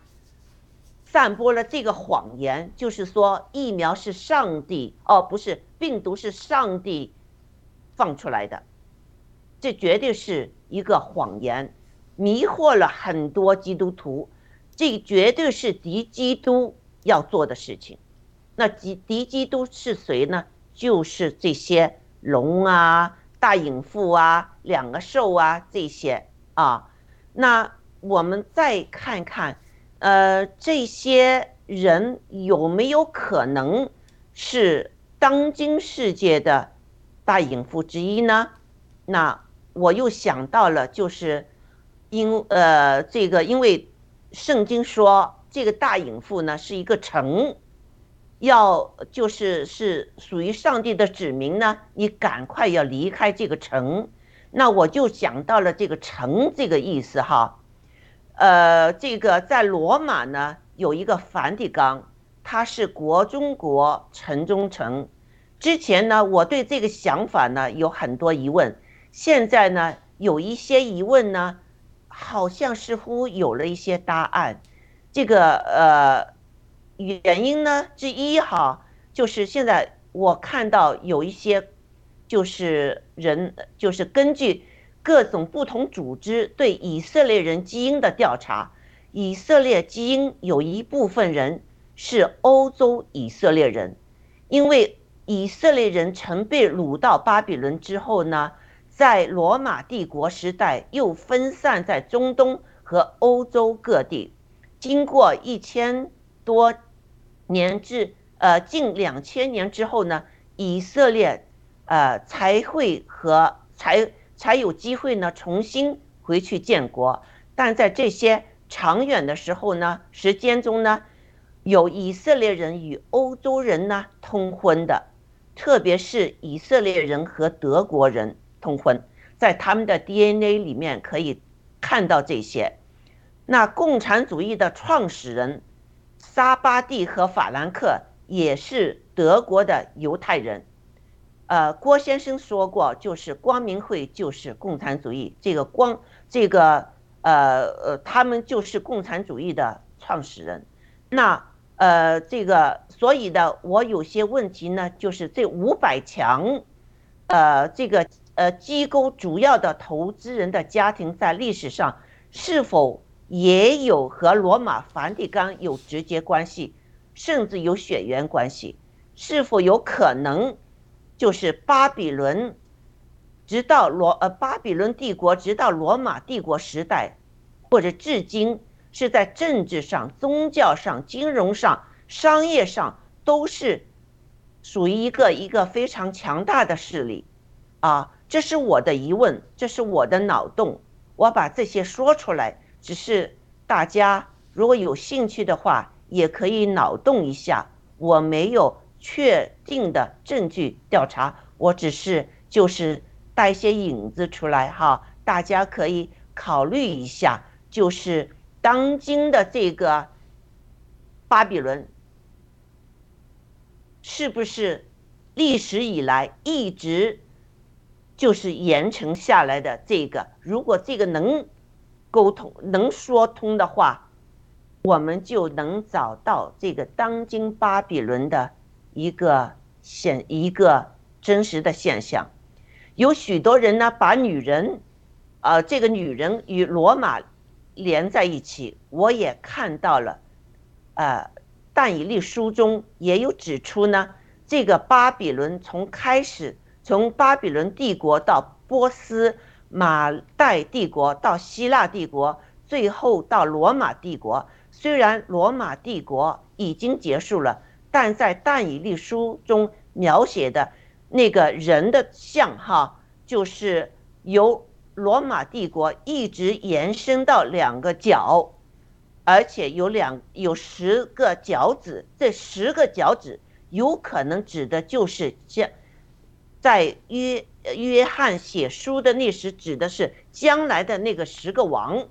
散播了这个谎言，就是说疫苗是上帝哦，不是病毒是上帝放出来的，这绝对是一个谎言，迷惑了很多基督徒，这绝对是敌基督要做的事情。那敌敌基督是谁呢？就是这些龙啊、大隐妇啊、两个兽啊这些啊。那我们再看看。呃，这些人有没有可能是当今世界的大隐妇之一呢？那我又想到了，就是因呃这个，因为圣经说这个大隐妇呢是一个城，要就是是属于上帝的指明呢，你赶快要离开这个城。那我就想到了这个城这个意思哈。呃，这个在罗马呢有一个梵蒂冈，它是国中国城中城。之前呢，我对这个想法呢有很多疑问，现在呢有一些疑问呢，好像似乎有了一些答案。这个呃原因呢之一哈，就是现在我看到有一些就是人就是根据。各种不同组织对以色列人基因的调查，以色列基因有一部分人是欧洲以色列人，因为以色列人曾被掳到巴比伦之后呢，在罗马帝国时代又分散在中东和欧洲各地，经过一千多年至呃近两千年之后呢，以色列呃才会和才才有机会呢重新回去建国，但在这些长远的时候呢，时间中呢。有以色列人与欧洲人呢通婚的，特别是以色列人和德国人通婚，在他们的 DNA 里面可以看到这些。那共产主义的创始人沙巴蒂和法兰克也是德国的犹太人。呃，郭先生说过，就是光明会就是共产主义，这个光这个呃呃，他们就是共产主义的创始人。那呃，这个，所以呢，我有些问题呢，就是这五百强，呃，这个呃机构主要的投资人的家庭在历史上是否也有和罗马梵蒂冈有直接关系，甚至有血缘关系？是否有可能，就是巴比伦，直到罗呃巴比伦帝国，直到罗马帝国时代，或者至今？是在政治上、宗教上、金融上、商业上都是属于一个一个非常强大的势力，啊，这是我的疑问，这是我的脑洞，我把这些说出来，只是大家如果有兴趣的话，也可以脑洞一下。我没有确定的证据调查，我只是就是带一些影子出来哈，大家可以考虑一下，就是。当今的这个巴比伦，是不是历史以来一直就是延承下来的这个？如果这个能沟通、能说通的话，我们就能找到这个当今巴比伦的一个现一个真实的现象。有许多人呢，把女人，呃，这个女人与罗马。连在一起，我也看到了，呃，但以利书中也有指出呢。这个巴比伦从开始，从巴比伦帝国到波斯、马代帝国到希腊帝国，最后到罗马帝国。虽然罗马帝国已经结束了，但在但以利书中描写的那个人的像，哈，就是由。罗马帝国一直延伸到两个角，而且有两有十个脚趾。这十个脚趾有可能指的就是将，在约约翰写书的那时指的是将来的那个十个王，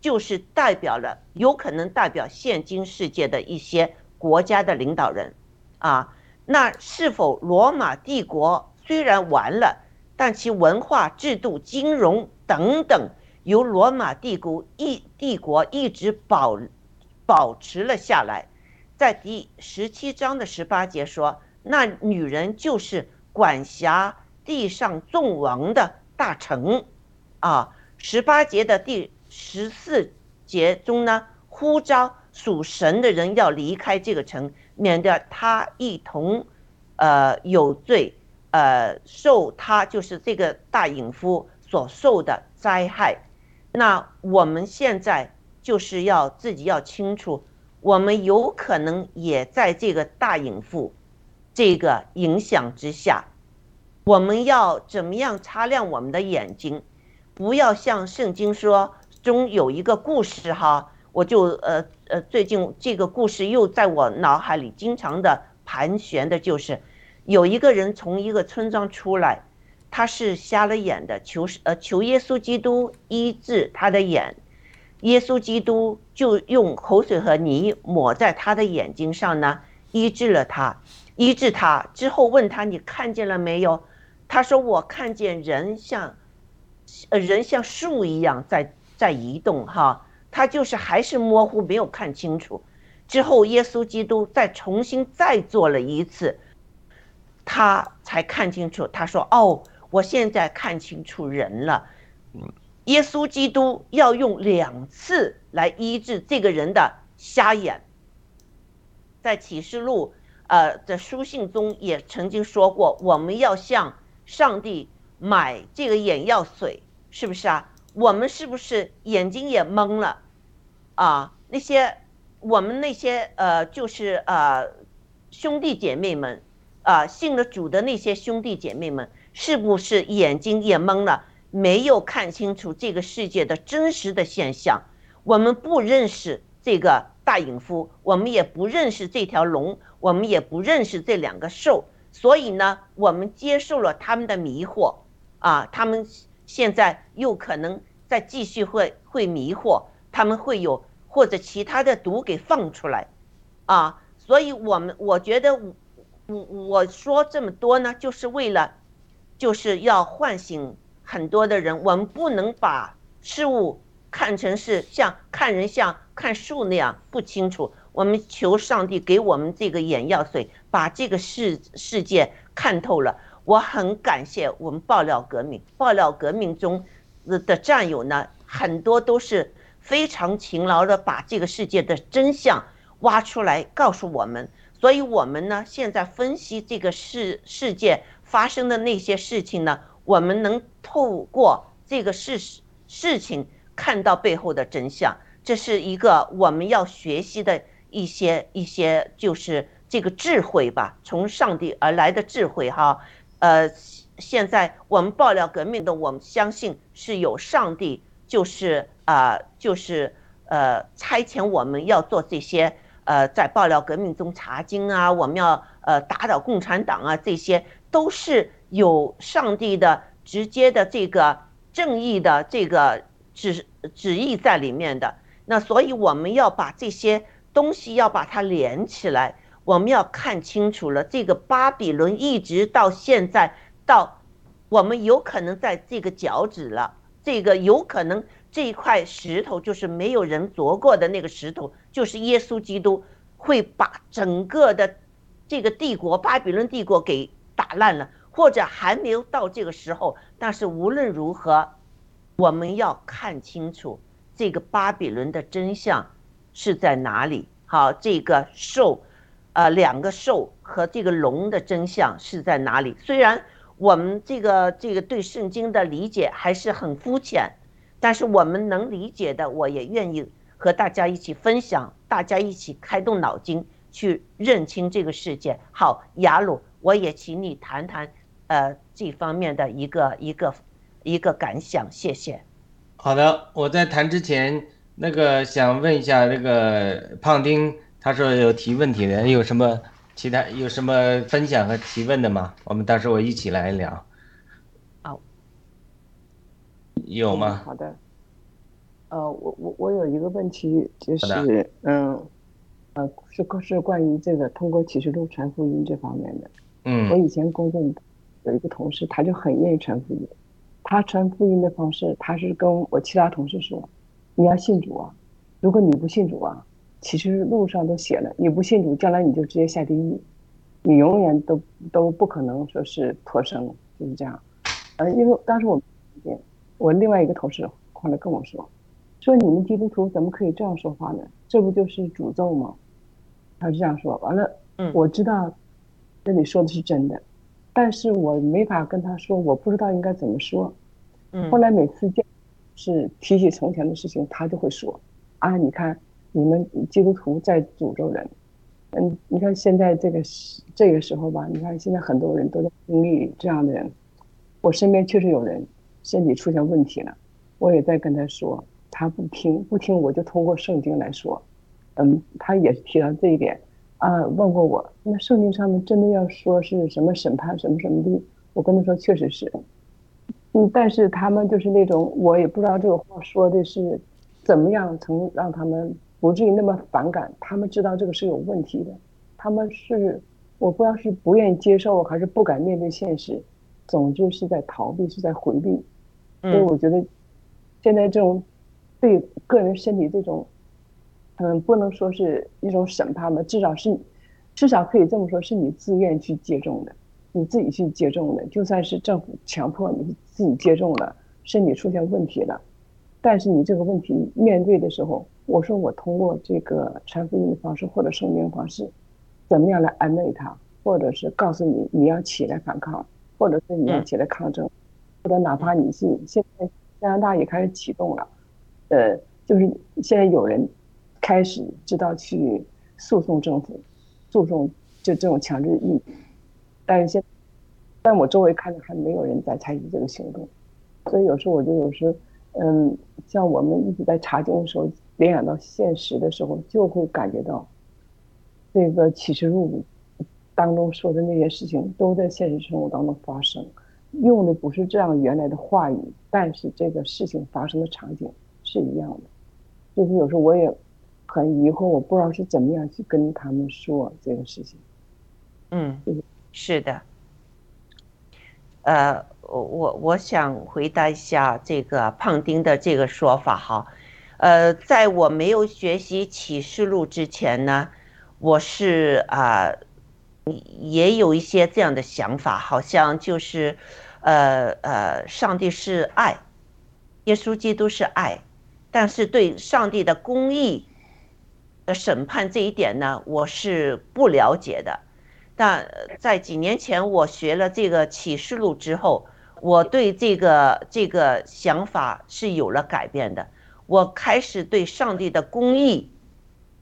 就是代表了有可能代表现今世界的一些国家的领导人啊。那是否罗马帝国虽然完了？但其文化、制度、金融等等，由罗马帝国一帝国一直保保持了下来。在第十七章的十八节说，那女人就是管辖地上众王的大臣。啊，十八节的第十四节中呢，呼召属神的人要离开这个城，免得他一同，呃，有罪。呃，受他就是这个大隐夫所受的灾害，那我们现在就是要自己要清楚，我们有可能也在这个大隐夫这个影响之下，我们要怎么样擦亮我们的眼睛，不要像圣经说中有一个故事哈，我就呃呃最近这个故事又在我脑海里经常的盘旋的，就是。有一个人从一个村庄出来，他是瞎了眼的，求呃求耶稣基督医治他的眼，耶稣基督就用口水和泥抹在他的眼睛上呢，医治了他，医治他之后问他你看见了没有？他说我看见人像，呃人像树一样在在移动哈，他就是还是模糊没有看清楚，之后耶稣基督再重新再做了一次。他才看清楚，他说：“哦，我现在看清楚人了。耶稣基督要用两次来医治这个人的瞎眼。在启示录，呃的书信中也曾经说过，我们要向上帝买这个眼药水，是不是啊？我们是不是眼睛也蒙了啊？那些我们那些呃，就是呃兄弟姐妹们啊，信了主的那些兄弟姐妹们，是不是眼睛也蒙了，没有看清楚这个世界的真实的现象？我们不认识这个大隐夫，我们也不认识这条龙，我们也不认识这两个兽，所以呢，我们接受了他们的迷惑啊，他们现在又可能再继续会会迷惑，他们会有。或者其他的毒给放出来，啊，所以我们我觉得我我我说这么多呢，就是为了，就是要唤醒很多的人。我们不能把事物看成是像看人像看树那样不清楚。我们求上帝给我们这个眼药水，把这个世世界看透了。我很感谢我们爆料革命，爆料革命中的战友呢，很多都是。非常勤劳的把这个世界的真相挖出来告诉我们，所以我们呢现在分析这个世世界发生的那些事情呢，我们能透过这个事事情看到背后的真相，这是一个我们要学习的一些一些就是这个智慧吧，从上帝而来的智慧哈。呃，现在我们爆料革命的，我们相信是有上帝。就是啊，就是呃，差遣我们要做这些呃，在爆料革命中查经啊，我们要呃打倒共产党啊，这些都是有上帝的直接的这个正义的这个旨旨意在里面的。那所以我们要把这些东西要把它连起来，我们要看清楚了，这个巴比伦一直到现在到我们有可能在这个脚趾了。这个有可能这一块石头就是没有人凿过的那个石头，就是耶稣基督会把整个的这个帝国巴比伦帝国给打烂了，或者还没有到这个时候。但是无论如何，我们要看清楚这个巴比伦的真相是在哪里。好，这个兽，呃，两个兽和这个龙的真相是在哪里？虽然。我们这个这个对圣经的理解还是很肤浅，但是我们能理解的，我也愿意和大家一起分享，大家一起开动脑筋去认清这个世界。好，雅鲁，我也请你谈谈，呃，这方面的一个一个一个感想，谢谢。好的，我在谈之前，那个想问一下那个胖丁，他说有提问题的，有什么？其他有什么分享和提问的吗？我们到时候一起来聊。哦，有吗？好的。呃，我我我有一个问题，就是嗯，呃，是是关于这个通过启示录传福音这方面的。嗯。我以前工作有一个同事，他就很愿意传福音。他传福音的方式，他是跟我其他同事说：“你要信主啊！如果你不信主啊。”其实路上都写了，你不信主，将来你就直接下地狱，你永远都都不可能说是脱生，就是这样。呃，因为当时我，我另外一个同事后来跟我说，说你们基督徒怎么可以这样说话呢？这不就是诅咒吗？他是这样说。完了，嗯，我知道，这里说的是真的，但是我没法跟他说，我不知道应该怎么说。嗯。后来每次见，是提起从前的事情，他就会说，啊，你看。你们基督徒在诅咒人，嗯，你看现在这个时这个时候吧，你看现在很多人都在经历这样的人，我身边确实有人身体出现问题了，我也在跟他说，他不听不听，我就通过圣经来说，嗯，他也提到这一点，啊，问过我，那圣经上面真的要说是什么审判什么什么的，我跟他说确实是，嗯，但是他们就是那种我也不知道这个话说的是怎么样曾让他们。不至于那么反感，他们知道这个是有问题的，他们是我不知道是不愿意接受还是不敢面对现实，总之是在逃避，是在回避。所以我觉得，现在这种对个人身体这种，嗯，不能说是一种审判吧，至少是至少可以这么说，是你自愿去接种的，你自己去接种的，就算是政府强迫你自己接种了，身体出现问题了，但是你这个问题面对的时候。我说我通过这个传福音的方式或者圣经方式，怎么样来安慰他，或者是告诉你你要起来反抗，或者是你要起来抗争，或者哪怕你是现在加拿大也开始启动了，呃，就是现在有人开始知道去诉讼政府，诉讼就这种强制力，但是现，但我周围看着还没有人在采取这个行动，所以有时候我就有时，嗯，像我们一直在查经的时候，联想到现实的时候，就会感觉到。这个启示录当中说的那些事情，都在现实生活当中发生，用的不是这样原来的话语，但是这个事情发生的场景是一样的。就是有时候我也很疑惑，我不知道是怎么样去跟他们说这个事情。嗯，是的。呃，我我我想回答一下这个胖丁的这个说法哈。呃，在我没有学习启示录之前呢。我是啊，也有一些这样的想法，好像就是，呃呃，上帝是爱，耶稣基督是爱，但是对上帝的公义的审判这一点呢，我是不了解的。但在几年前我学了这个启示录之后，我对这个这个想法是有了改变的。我开始对上帝的公义，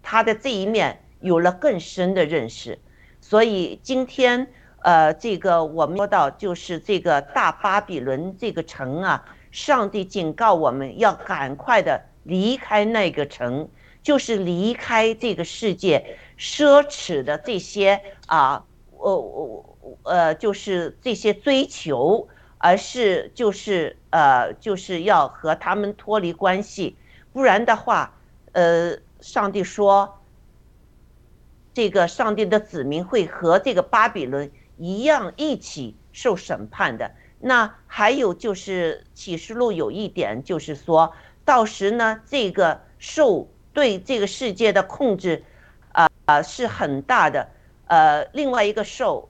他的这一面。有了更深的认识，所以今天，呃，这个我们说到就是这个大巴比伦这个城啊，上帝警告我们要赶快的离开那个城，就是离开这个世界奢侈的这些啊，我我呃，就是这些追求，而是就是呃，就是要和他们脱离关系，不然的话，呃，上帝说。这个上帝的子民会和这个巴比伦一样一起受审判的。那还有就是启示录有一点，就是说到时呢，这个受对这个世界的控制，啊啊是很大的。呃，另外一个受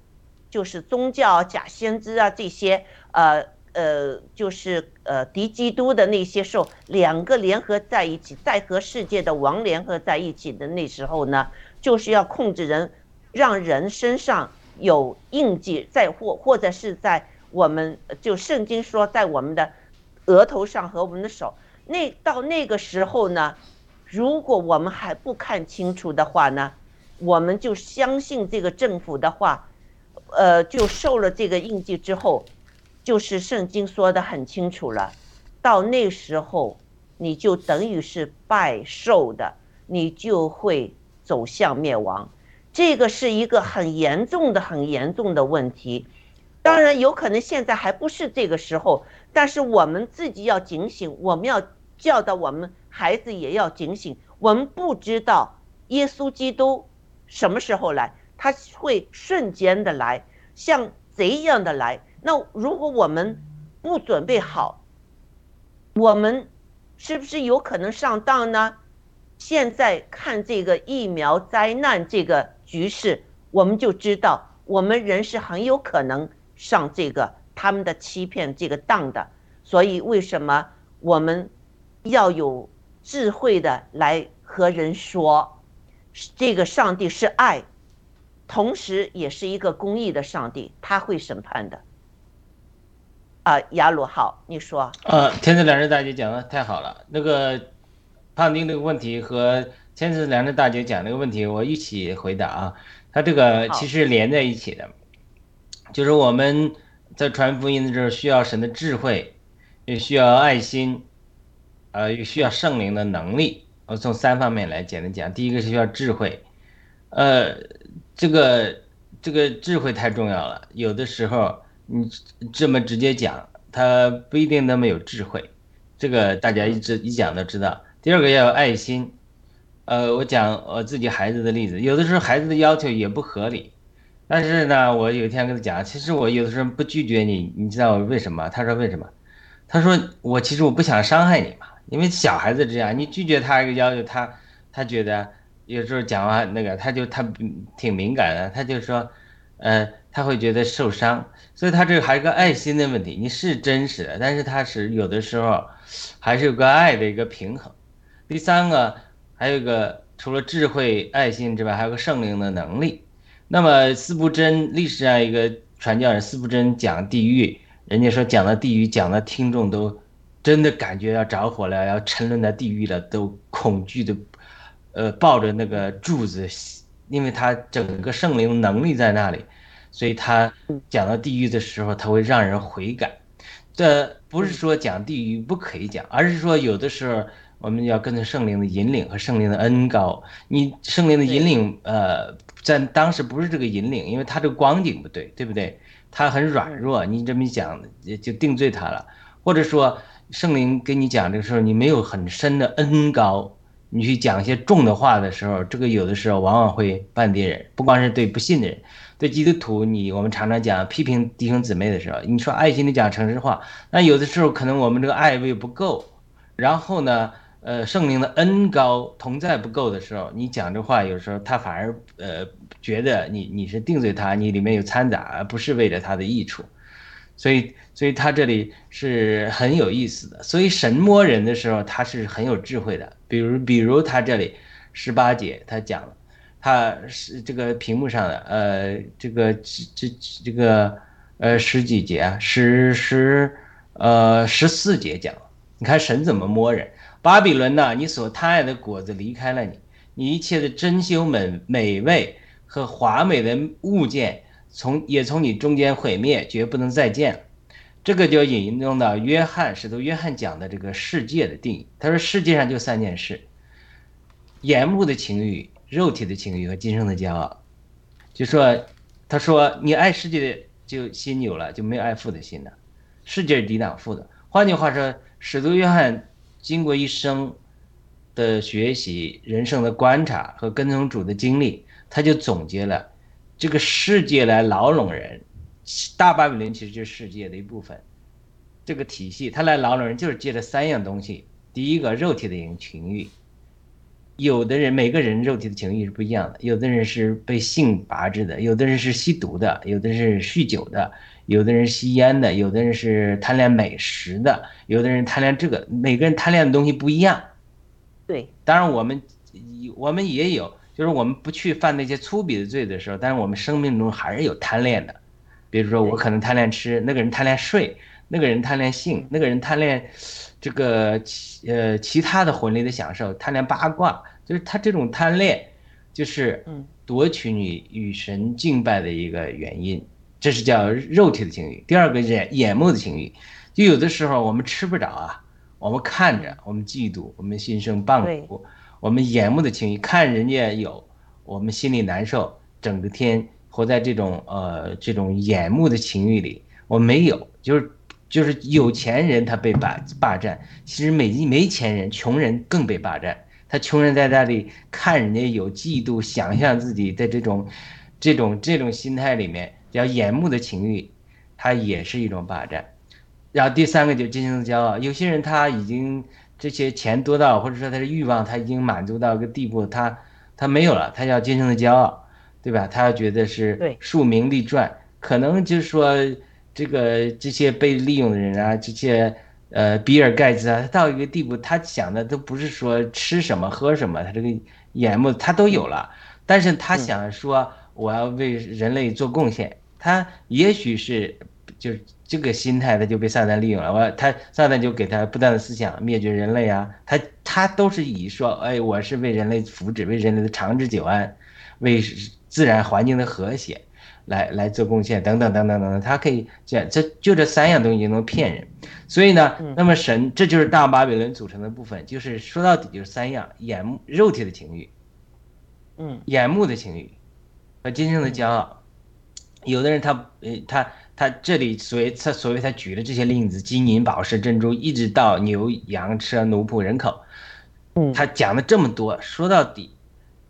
就是宗教假先知啊这些，呃呃就是呃敌基督的那些受，两个联合在一起，再和世界的王联合在一起的那时候呢。就是要控制人，让人身上有印记，在或或者是在我们就圣经说在我们的额头上和我们的手。那到那个时候呢，如果我们还不看清楚的话呢，我们就相信这个政府的话，呃，就受了这个印记之后，就是圣经说的很清楚了。到那时候，你就等于是拜寿的，你就会。走向灭亡，这个是一个很严重的、很严重的问题。当然，有可能现在还不是这个时候，但是我们自己要警醒，我们要教导我们孩子也要警醒。我们不知道耶稣基督什么时候来，他会瞬间的来，像贼一样的来。那如果我们不准备好，我们是不是有可能上当呢？现在看这个疫苗灾难这个局势，我们就知道我们人是很有可能上这个他们的欺骗这个当的。所以为什么我们要有智慧的来和人说，这个上帝是爱，同时也是一个公义的上帝，他会审判的。啊，雅鲁好，你说。呃，天赐良知大姐讲的太好了，那个。胖丁这个问题和天赐良知大姐讲这个问题，我一起回答啊。他这个其实连在一起的，就是我们在传福音的时候需要神的智慧，也需要爱心，呃，也需要圣灵的能力。我从三方面来简单讲，第一个是需要智慧，呃，这个这个智慧太重要了。有的时候你这么直接讲，他不一定那么有智慧。这个大家一直一讲都知道。第二个要有爱心，呃，我讲我自己孩子的例子，有的时候孩子的要求也不合理，但是呢，我有一天跟他讲，其实我有的时候不拒绝你，你知道为什么？他说为什么？他说我其实我不想伤害你嘛，因为小孩子这样，你拒绝他一个要求，他他觉得有时候讲话那个，他就他挺敏感的，他就说，呃，他会觉得受伤，所以他这还是个爱心的问题，你是真实的，但是他是有的时候还是有个爱的一个平衡。第三个，还有一个除了智慧、爱心之外，还有个圣灵的能力。那么四不真历史上一个传教人四不真讲地狱，人家说讲到地狱，讲的听众都真的感觉要着火了，要沉沦在地狱了，都恐惧的，呃，抱着那个柱子，因为他整个圣灵能力在那里，所以他讲到地狱的时候，他会让人悔改。这不是说讲地狱不可以讲，而是说有的时候我们要跟着圣灵的引领和圣灵的恩高。你圣灵的引领，呃，在当时不是这个引领，因为他这个光景不对，对不对？他很软弱，你这么一讲就就定罪他了。或者说圣灵跟你讲这个时候，你没有很深的恩高，你去讲一些重的话的时候，这个有的时候往往会绊跌人，不光是对不信的人。对基督徒，你我们常常讲批评弟兄姊妹的时候，你说爱心的讲诚实话，那有的时候可能我们这个爱位不够，然后呢，呃，圣灵的恩高同在不够的时候，你讲这话有时候他反而呃觉得你你是定罪他，你里面有掺杂，而不是为了他的益处，所以所以他这里是很有意思的，所以神摸人的时候他是很有智慧的，比如比如他这里十八节他讲了。他是这个屏幕上的，呃，这个这这个呃十几节啊，十十呃十四节讲，你看神怎么摸人？巴比伦呐，你所贪爱的果子离开了你，你一切的珍馐美美味和华美的物件，从也从你中间毁灭，绝不能再见。这个就引用到约翰使徒约翰讲的这个世界的定义，他说世界上就三件事：眼目的情欲。肉体的情欲和今生的骄傲，就说，他说你爱世界的就心有了，就没有爱父的心了。世界是抵挡父的。换句话说，使徒约翰经过一生的学习、人生的观察和跟从主的经历，他就总结了这个世界来牢笼人。大巴比伦其实就是世界的一部分，这个体系他来牢笼人就是借着三样东西：第一个，肉体的情欲。有的人每个人肉体的情欲是不一样的，有的人是被性拔制的，有的人是吸毒的，有的是酗酒的，有的人吸烟的，有的人是贪恋美食的，有的人贪恋这个，每个人贪恋的东西不一样。对，当然我们我们也有，就是我们不去犯那些粗鄙的罪的时候，但是我们生命中还是有贪恋的。比如说我可能贪恋吃，那个人贪恋睡，那个人贪恋性，那个人贪恋。这个其呃其他的婚礼的享受，贪恋八卦，就是他这种贪恋，就是夺取你与神敬拜的一个原因，这是叫肉体的情欲。第二个眼眼目的情欲，就有的时候我们吃不着啊，我们看着，我们嫉妒，我们心生谤苦，我们眼目的情欲，看人家有，我们心里难受，整个天活在这种呃这种眼目的情欲里，我没有，就是。就是有钱人他被霸霸占，其实没没钱人、穷人更被霸占。他穷人在那里看人家有嫉妒，想象自己的这种、这种、这种心态里面，叫眼目的情欲，他也是一种霸占。然后第三个就真正的骄傲，有些人他已经这些钱多到，或者说他的欲望他已经满足到一个地步，他他没有了，他要真正的骄傲，对吧？他要觉得是树名利赚，可能就是说。这个这些被利用的人啊，这些呃比尔盖茨啊，他到一个地步，他想的都不是说吃什么喝什么，他这个眼目他都有了，但是他想说我要为人类做贡献，他也许是就是这个心态，他就被撒旦利用了。我他撒旦就给他不断的思想灭绝人类啊，他他都是以说哎我是为人类福祉，为人类的长治久安，为自然环境的和谐。来来做贡献等等等等等等，他可以这样，这就这三样东西就能骗人，所以呢，那么神这就是大巴比伦组成的部分，就是说到底就是三样：眼目肉体的情欲，嗯，眼目的情欲和今生的骄傲。有的人他呃他他这里所谓他所谓他举的这些例子，金银宝石珍珠，一直到牛羊车奴仆人口，嗯，他讲了这么多，说到底，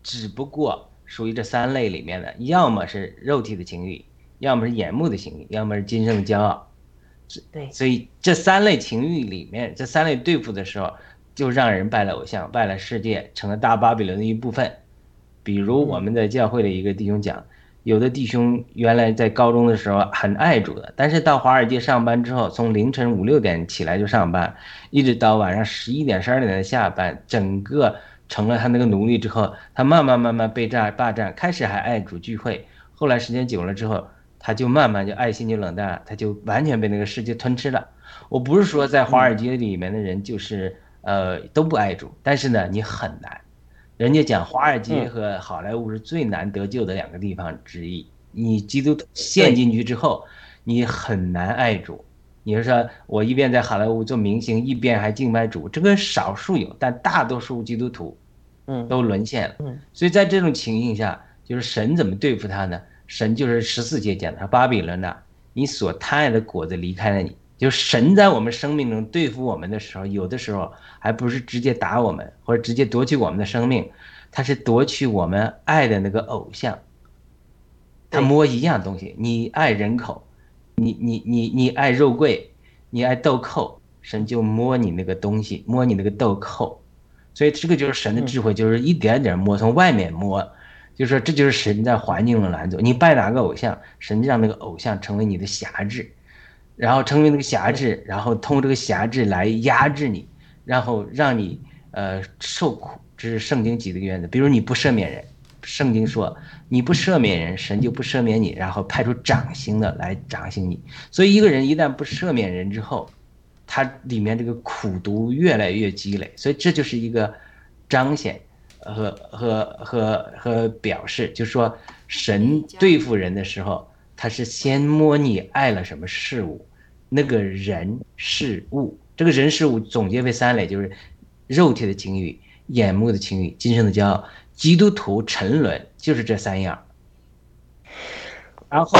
只不过。属于这三类里面的，要么是肉体的情欲，要么是眼目的情欲，要么是今生的骄傲。对，所以这三类情欲里面，这三类对付的时候，就让人拜了偶像，拜了世界，成了大巴比伦的一部分。比如我们在教会的一个弟兄讲，有的弟兄原来在高中的时候很爱主的，但是到华尔街上班之后，从凌晨五六点起来就上班，一直到晚上十一点、十二点才下班，整个。成了他那个奴隶之后，他慢慢慢慢被占霸占，开始还爱主聚会，后来时间久了之后，他就慢慢就爱心就冷淡了，他就完全被那个世界吞吃了。我不是说在华尔街里面的人就是呃都不爱主，但是呢，你很难。人家讲华尔街和好莱坞是最难得救的两个地方之一。你基督徒陷进去之后，你很难爱主。你是说我一边在好莱坞做明星，一边还敬拜主，这个少数有，但大多数基督徒，嗯，都沦陷了。嗯，所以在这种情形下，就是神怎么对付他呢？神就是十四节讲的，巴比伦呐，你所贪爱的果子离开了你。就神在我们生命中对付我们的时候，有的时候还不是直接打我们，或者直接夺取我们的生命，他是夺取我们爱的那个偶像。他摸一样东西，你爱人口，你你你你爱肉桂，你爱豆蔻，神就摸你那个东西，摸你那个豆蔻。所以这个就是神的智慧，就是一点点摸，从外面摸，就是说这就是神在环境中拦阻你拜哪个偶像，神让那个偶像成为你的辖制。然后成为那个辖制，然后通过这个辖制来压制你，然后让你呃受苦，这是圣经几个原则。比如你不赦免人，圣经说你不赦免人，神就不赦免你，然后派出掌刑的来掌刑你。所以一个人一旦不赦免人之后，他里面这个苦毒越来越积累。所以这就是一个彰显和和和和表示，就是说神对付人的时候，他是先摸你爱了什么事物。那个人事物，这个人事物总结为三类，就是肉体的情欲、眼目的情欲、今生的骄傲。基督徒沉沦就是这三样。然后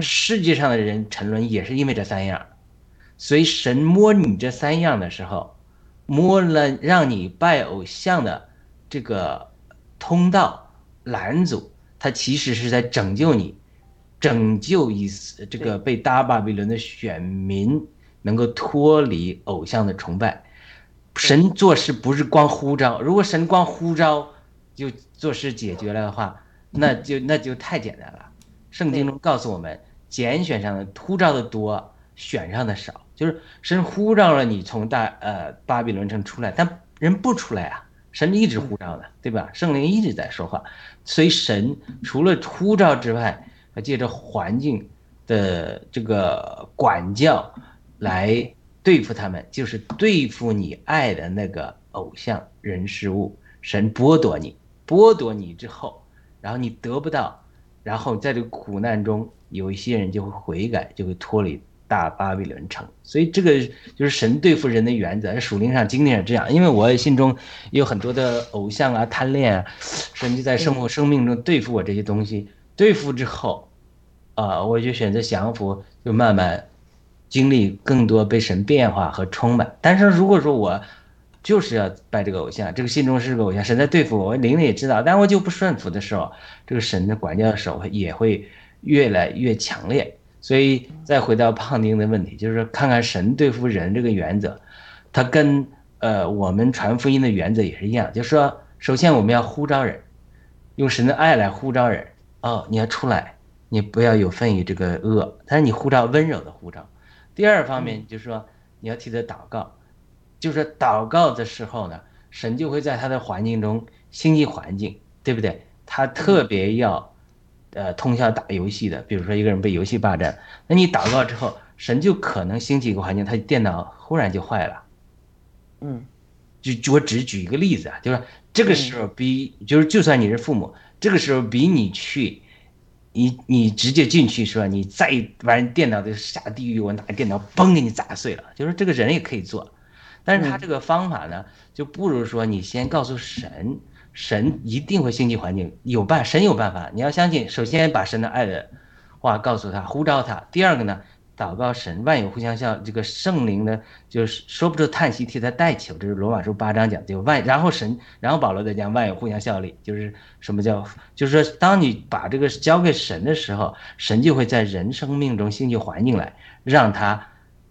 世界上的人沉沦也是因为这三样。所以神摸你这三样的时候，摸了让你拜偶像的这个通道拦阻，他其实是在拯救你。拯救以这个被大巴比伦的选民能够脱离偶像的崇拜，神做事不是光呼召，如果神光呼召就做事解决了的话，那就那就太简单了。圣经中告诉我们，拣选上的呼召的多，选上的少，就是神呼召了你从大呃巴比伦城出来，但人不出来啊，神一直呼召的，对吧？圣灵一直在说话，所以神除了呼召之外。借着环境的这个管教来对付他们，就是对付你爱的那个偶像人事物。神剥夺你，剥夺你之后，然后你得不到，然后在这个苦难中，有一些人就会悔改，就会脱离大巴比伦城。所以这个就是神对付人的原则。属灵上、经历上这样，因为我心中有很多的偶像啊、贪恋啊，神就在生活、生命中对付我这些东西。对付之后，啊，我就选择降服，就慢慢经历更多被神变化和充满。但是如果说我就是要拜这个偶像，这个心中是个偶像，神在对付我，我灵里也知道，但我就不顺服的时候，这个神的管教的手也会越来越强烈。所以再回到胖丁的问题，就是看看神对付人这个原则，它跟呃我们传福音的原则也是一样，就是说，首先我们要呼召人，用神的爱来呼召人。哦，你要出来，你不要有份于这个恶，但是你护照温柔的护照。第二方面就是说，你要替他祷告，就是祷告的时候呢，神就会在他的环境中兴起环境，对不对？他特别要，呃，通宵打游戏的，比如说一个人被游戏霸占，那你祷告之后，神就可能兴起一个环境，他电脑忽然就坏了。嗯，就我只举一个例子啊，就是这个时候比，就是就算你是父母。这个时候比你去，你你直接进去是吧？你再玩电脑就下地狱，我拿电脑嘣给你砸碎了。就是这个人也可以做，但是他这个方法呢，就不如说你先告诉神，神一定会兴起环境，有办神有办法。你要相信，首先把神的爱的话告诉他，呼召他。第二个呢？祷告神，万有互相效。这个圣灵呢，就是说不出叹息，替他代求。这是罗马书八章讲，就万。然后神，然后保罗在讲万有互相效力，就是什么叫，就是说，当你把这个交给神的时候，神就会在人生命中兴起环境来，让他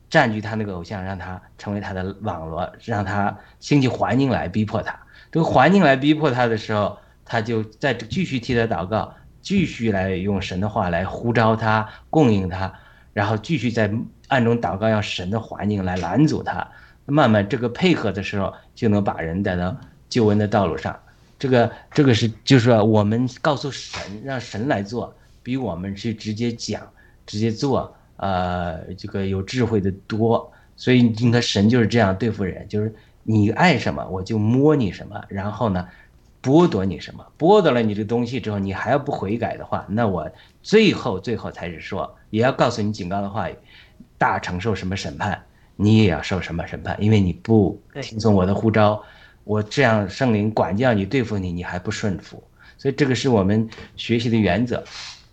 占据他那个偶像，让他成为他的网络，让他兴起环境来逼迫他。这个环境来逼迫他的时候，他就在继续替他祷告，继续来用神的话来呼召他，供应他。然后继续在暗中祷告，让神的环境来拦阻他。慢慢这个配合的时候，就能把人带到救恩的道路上。这个这个是就是说，我们告诉神，让神来做，比我们去直接讲、直接做，呃，这个有智慧的多。所以你看，神就是这样对付人，就是你爱什么，我就摸你什么，然后呢，剥夺你什么，剥夺了你这东西之后，你还要不悔改的话，那我最后最后才是说，也要告诉你警告的话语，大承受什么审判，你也要受什么审判，因为你不听从我的呼召，我这样圣灵管教你、对付你，你还不顺服，所以这个是我们学习的原则。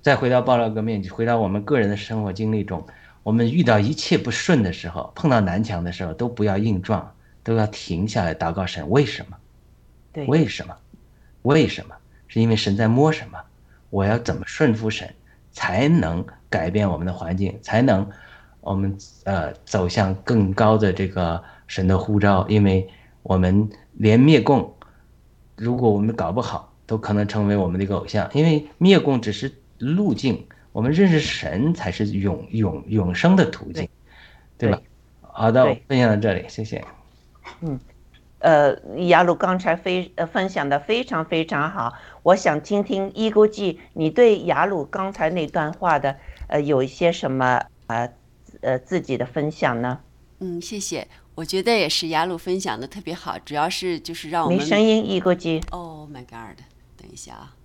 再回到爆料革命，回到我们个人的生活经历中。我们遇到一切不顺的时候，碰到南墙的时候，都不要硬撞，都要停下来祷告神。为什么？对，为什么？为什么？是因为神在摸什么？我要怎么顺服神，才能改变我们的环境，才能我们呃走向更高的这个神的呼召？因为我们连灭共，如果我们搞不好，都可能成为我们的一个偶像。因为灭共只是路径。我们认识神才是永永永生的途径，对吧？好的，分享到这里，谢谢。嗯，呃，雅鲁刚才非呃分享的非常非常好，我想听听伊估计你对雅鲁刚才那段话的呃有一些什么啊呃自己的分享呢？嗯，谢谢，我觉得也是雅鲁分享的特别好，主要是就是让我们没声音，伊估计。Oh my god！等一下啊。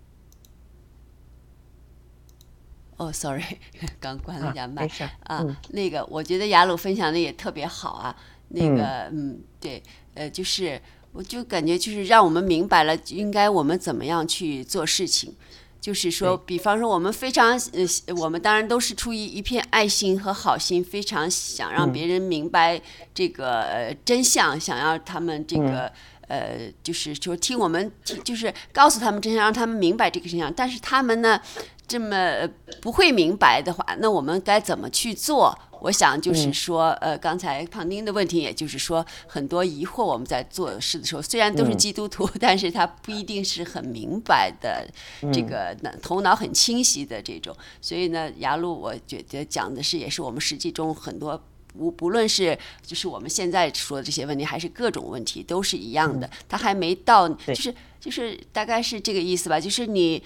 哦，sorry，刚关了一下麦啊。那个，我觉得雅鲁分享的也特别好啊。那个，嗯，对，呃，就是，我就感觉就是让我们明白了应该我们怎么样去做事情。就是说，比方说，我们非常呃，我们当然都是出于一片爱心和好心，非常想让别人明白这个真相，想要他们这个呃，就是说听我们听，就是告诉他们真相，让他们明白这个真相。但是他们呢？这么不会明白的话，那我们该怎么去做？我想就是说，呃，刚才胖丁的问题，也就是说，很多疑惑我们在做事的时候，虽然都是基督徒，但是他不一定是很明白的，这个头脑很清晰的这种。所以呢，雅鲁，我觉得讲的是，也是我们实际中很多无不论是就是我们现在说的这些问题，还是各种问题，都是一样的。他还没到，就是就是大概是这个意思吧，就是你。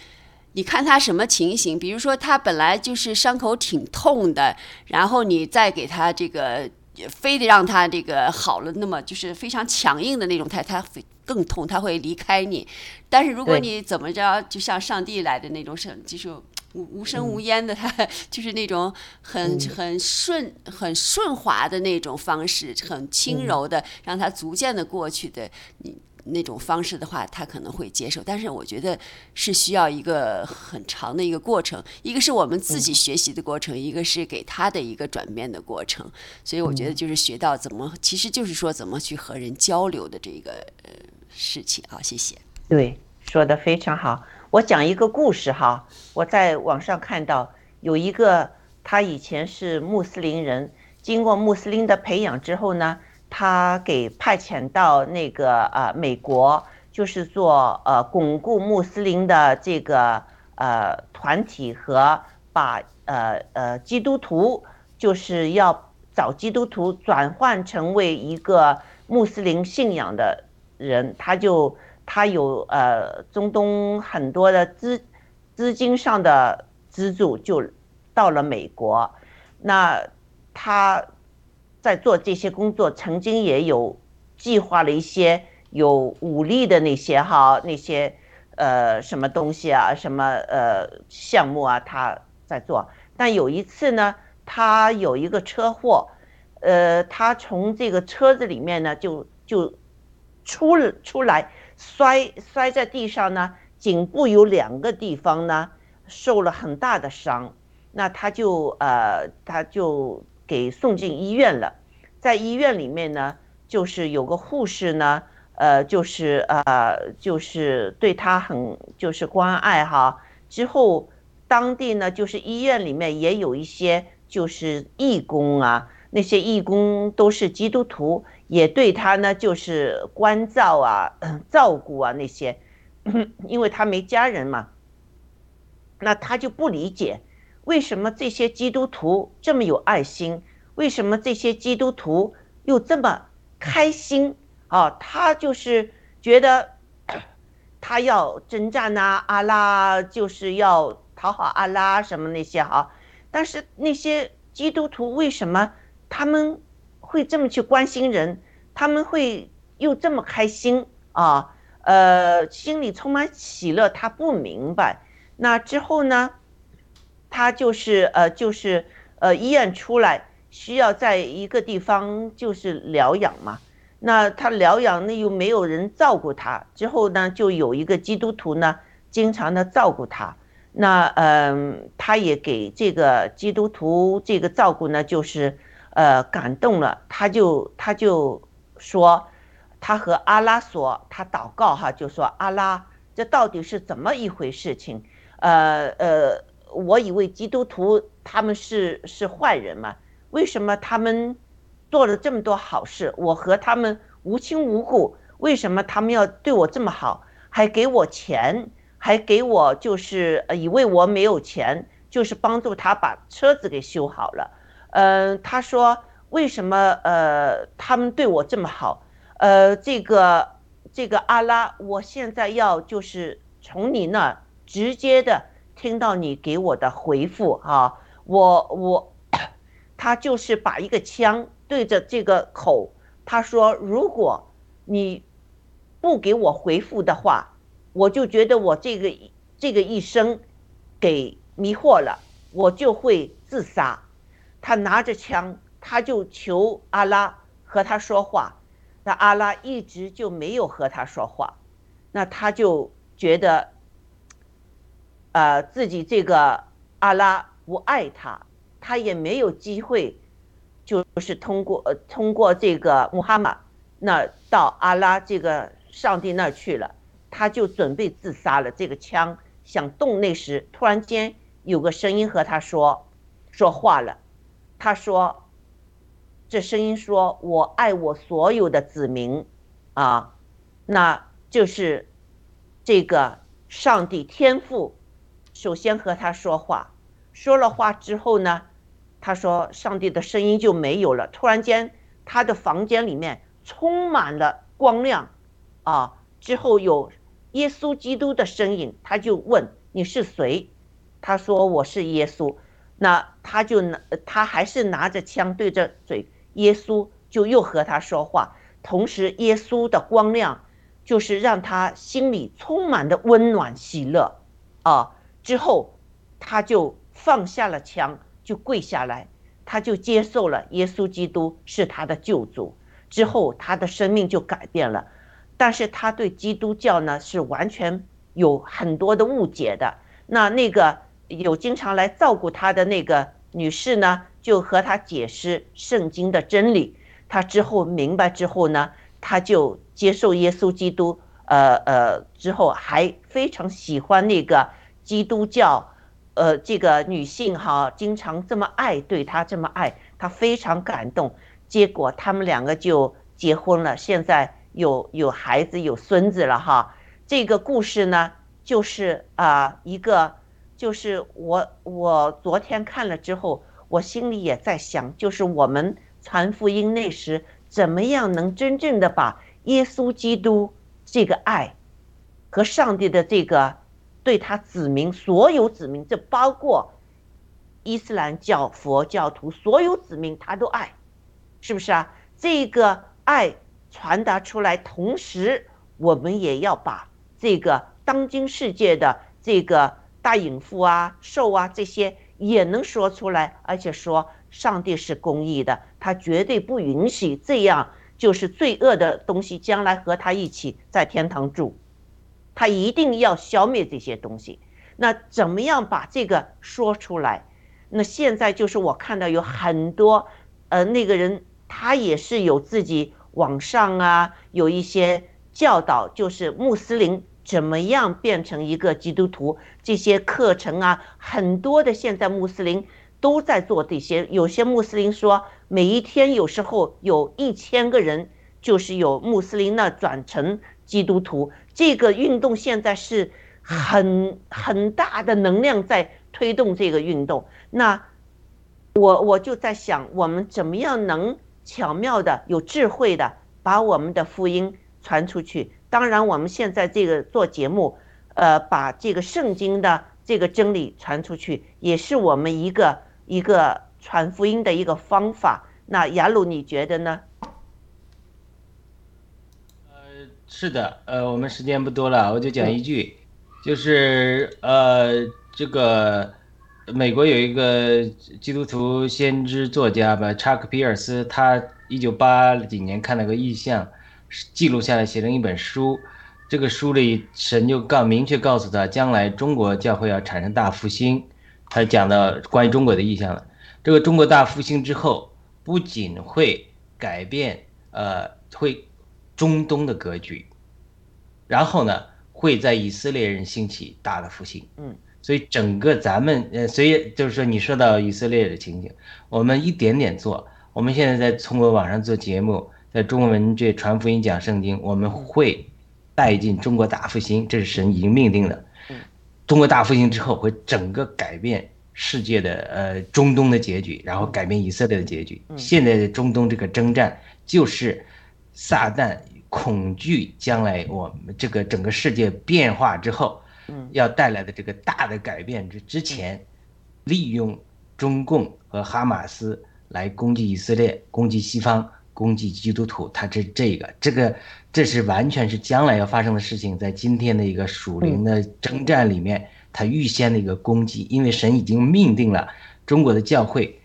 你看他什么情形？比如说他本来就是伤口挺痛的，然后你再给他这个，非得让他这个好了，那么就是非常强硬的那种态，他会更痛，他会离开你。但是如果你怎么着，就像上帝来的那种声，就是无无声无烟的，他就是那种很很顺、很顺滑的那种方式，很轻柔的，让他逐渐的过去的你。那种方式的话，他可能会接受，但是我觉得是需要一个很长的一个过程，一个是我们自己学习的过程，一个是给他的一个转变的过程。所以我觉得就是学到怎么，其实就是说怎么去和人交流的这个呃事情啊。谢谢。对，说的非常好。我讲一个故事哈，我在网上看到有一个他以前是穆斯林人，经过穆斯林的培养之后呢。他给派遣到那个呃美国，就是做呃巩固穆斯林的这个呃团体和把呃呃基督徒，就是要找基督徒转换成为一个穆斯林信仰的人，他就他有呃中东很多的资资金上的资助，就到了美国，那他。在做这些工作，曾经也有计划了一些有武力的那些哈那些呃什么东西啊，什么呃项目啊，他在做。但有一次呢，他有一个车祸，呃，他从这个车子里面呢就就出出来，摔摔在地上呢，颈部有两个地方呢受了很大的伤，那他就呃他就。给送进医院了，在医院里面呢，就是有个护士呢，呃，就是呃，就是对他很就是关爱哈。之后当地呢，就是医院里面也有一些就是义工啊，那些义工都是基督徒，也对他呢就是关照啊、照顾啊那些，因为他没家人嘛，那他就不理解。为什么这些基督徒这么有爱心？为什么这些基督徒又这么开心啊？他就是觉得 他要征战呐，阿拉就是要讨好阿拉什么那些哈，但是那些基督徒为什么他们会这么去关心人？他们会又这么开心啊？呃，心里充满喜乐，他不明白。那之后呢，他就是呃，就是呃，医院出来需要在一个地方就是疗养嘛。那他疗养，那又没有人照顾他。之后呢，就有一个基督徒呢，经常的照顾他。那嗯，他也给这个基督徒这个照顾呢，就是呃感动了。他就他就说，他和阿拉说，他祷告哈，就说阿拉，这到底是怎么一回事情？呃呃，我以为基督徒他们是是坏人嘛，为什么他们？做了这么多好事，我和他们无亲无故，为什么他们要对我这么好，还给我钱，还给我就是以为我没有钱，就是帮助他把车子给修好了。嗯，他说为什么呃他们对我这么好？呃，这个这个阿拉，我现在要就是从你那直接的听到你给我的回复啊，我我他就是把一个枪。对着这个口，他说：“如果你不给我回复的话，我就觉得我这个这个一生给迷惑了，我就会自杀。”他拿着枪，他就求阿拉和他说话，那阿拉一直就没有和他说话，那他就觉得，呃，自己这个阿拉不爱他，他也没有机会。就是通过呃通过这个穆哈马那到阿拉这个上帝那儿去了，他就准备自杀了。这个枪想动那时，突然间有个声音和他说说话了。他说：“这声音说我爱我所有的子民啊，那就是这个上帝天父首先和他说话。说了话之后呢？”他说：“上帝的声音就没有了。突然间，他的房间里面充满了光亮，啊！之后有耶稣基督的身影，他就问：你是谁？他说：我是耶稣。那他就拿，他还是拿着枪对着嘴，耶稣就又和他说话。同时，耶稣的光亮就是让他心里充满的温暖喜乐，啊！之后他就放下了枪。”就跪下来，他就接受了耶稣基督是他的救主，之后他的生命就改变了。但是他对基督教呢是完全有很多的误解的。那那个有经常来照顾他的那个女士呢，就和他解释圣经的真理。他之后明白之后呢，他就接受耶稣基督，呃呃，之后还非常喜欢那个基督教。呃，这个女性哈，经常这么爱对他这么爱，他非常感动。结果他们两个就结婚了，现在有有孩子有孙子了哈。这个故事呢，就是啊，一个就是我我昨天看了之后，我心里也在想，就是我们传福音那时，怎么样能真正的把耶稣基督这个爱和上帝的这个。对他子民，所有子民，这包括伊斯兰教、佛教徒，所有子民他都爱，是不是啊？这个爱传达出来，同时我们也要把这个当今世界的这个大淫妇啊、兽啊这些也能说出来，而且说上帝是公义的，他绝对不允许这样就是罪恶的东西将来和他一起在天堂住。他一定要消灭这些东西，那怎么样把这个说出来？那现在就是我看到有很多，呃，那个人他也是有自己网上啊，有一些教导，就是穆斯林怎么样变成一个基督徒，这些课程啊，很多的现在穆斯林都在做这些。有些穆斯林说，每一天有时候有一千个人，就是有穆斯林那转成基督徒。这个运动现在是很很大的能量在推动这个运动，那我我就在想，我们怎么样能巧妙的、有智慧的把我们的福音传出去？当然，我们现在这个做节目，呃，把这个圣经的这个真理传出去，也是我们一个一个传福音的一个方法。那雅鲁，你觉得呢？是的，呃，我们时间不多了，我就讲一句，就是呃，这个美国有一个基督徒先知作家吧，查克皮尔斯，他一九八几年看了个异象，记录下来，写成一本书。这个书里神就告明确告诉他，将来中国教会要产生大复兴。他讲到关于中国的意向了。这个中国大复兴之后，不仅会改变，呃，会。中东的格局，然后呢，会在以色列人兴起大的复兴。嗯，所以整个咱们呃，所以就是说，你说到以色列的情景，我们一点点做。我们现在在通过网上做节目，在中文这传福音讲圣经，我们会带进中国大复兴，这是神已经命定的。中国大复兴之后，会整个改变世界的呃中东的结局，然后改变以色列的结局。现在的中东这个征战就是撒旦。恐惧将来我们这个整个世界变化之后，嗯，要带来的这个大的改变之之前，利用中共和哈马斯来攻击以色列、攻击西方、攻击基督徒，他这这个这个这是完全是将来要发生的事情，在今天的一个属灵的征战里面，他预先的一个攻击，因为神已经命定了中国的教会，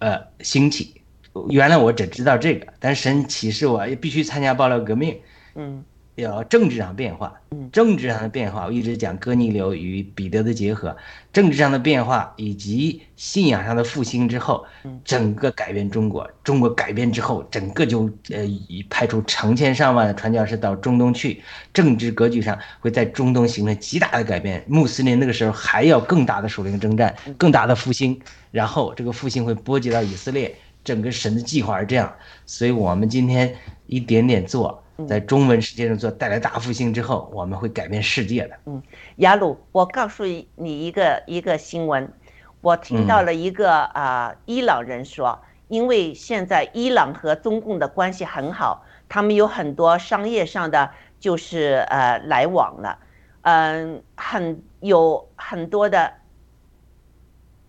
呃，兴起。原来我只知道这个，但是神启示我必须参加爆料革命，嗯，要政治上变化，嗯，政治上的变化，我一直讲哥尼流与彼得的结合，政治上的变化以及信仰上的复兴之后，整个改变中国，中国改变之后，整个就呃以派出成千上万的传教士到中东去，政治格局上会在中东形成极大的改变，穆斯林那个时候还要更大的属灵征战，更大的复兴，然后这个复兴会波及到以色列。整个神的计划是这样，所以我们今天一点点做，在中文世界上做，带来大复兴之后，我们会改变世界的。嗯，雅鲁，我告诉你一个一个新闻，我听到了一个啊伊朗人说，因为现在伊朗和中共的关系很好，他们有很多商业上的就是呃来往了，嗯，很有很多的。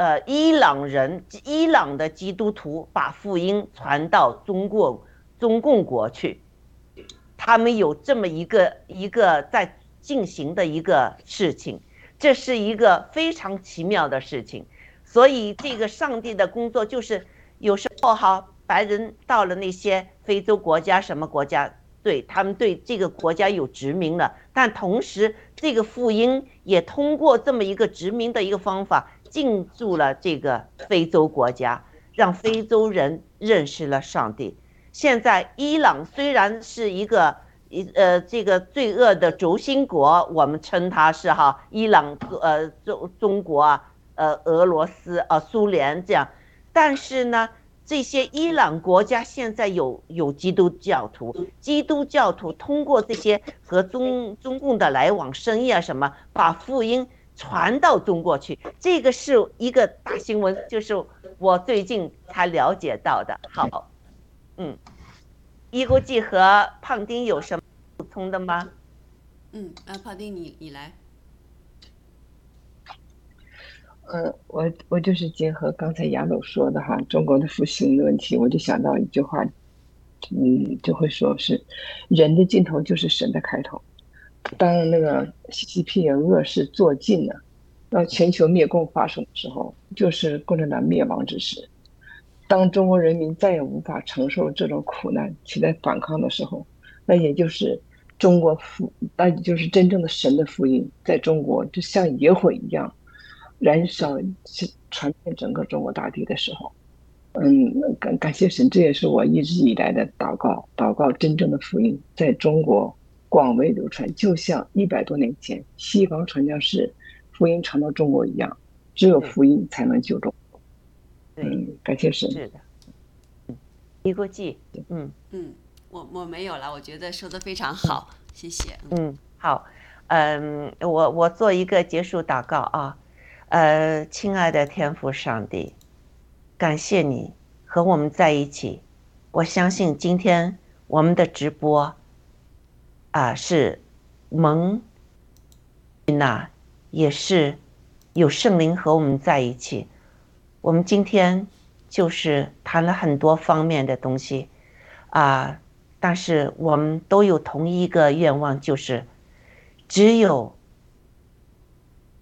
呃，伊朗人，伊朗的基督徒把福音传到中国中共国去，他们有这么一个一个在进行的一个事情，这是一个非常奇妙的事情。所以这个上帝的工作就是有时候哈，白人到了那些非洲国家什么国家，对他们对这个国家有殖民了，但同时这个福音也通过这么一个殖民的一个方法。进驻了这个非洲国家，让非洲人认识了上帝。现在伊朗虽然是一个一呃这个罪恶的轴心国，我们称它是哈伊朗呃中中国啊呃俄罗斯啊苏联这样，但是呢这些伊朗国家现在有有基督教徒，基督教徒通过这些和中中共的来往生意啊什么，把福音。传到中国去，这个是一个大新闻，就是我最近才了解到的。好，嗯，一国际和胖丁有什么补充的吗？嗯，啊，胖丁你你来。嗯，我我就是结合刚才杨总说的哈，中国的复兴的问题，我就想到一句话，嗯，就会说是人的尽头就是神的开头。当那个西西皮恶事做尽了，到全球灭共发生的时候，就是共产党灭亡之时。当中国人民再也无法承受这种苦难，起来反抗的时候，那也就是中国福，那就是真正的神的福音，在中国就像野火一样燃烧，传遍整个中国大地的时候。嗯，感感谢神，这也是我一直以来的祷告，祷告真正的福音在中国。广为流传，就像一百多年前西方传教士福音传到中国一样，只有福音才能救中国。嗯，感谢神。是的。嗯，一个记。嗯嗯，我我没有了，我觉得说的非常好，谢谢。嗯，好。嗯，我我做一个结束祷告啊。呃，亲爱的天父上帝，感谢你和我们在一起。我相信今天我们的直播。啊，是蒙那也是有圣灵和我们在一起。我们今天就是谈了很多方面的东西，啊，但是我们都有同一个愿望，就是只有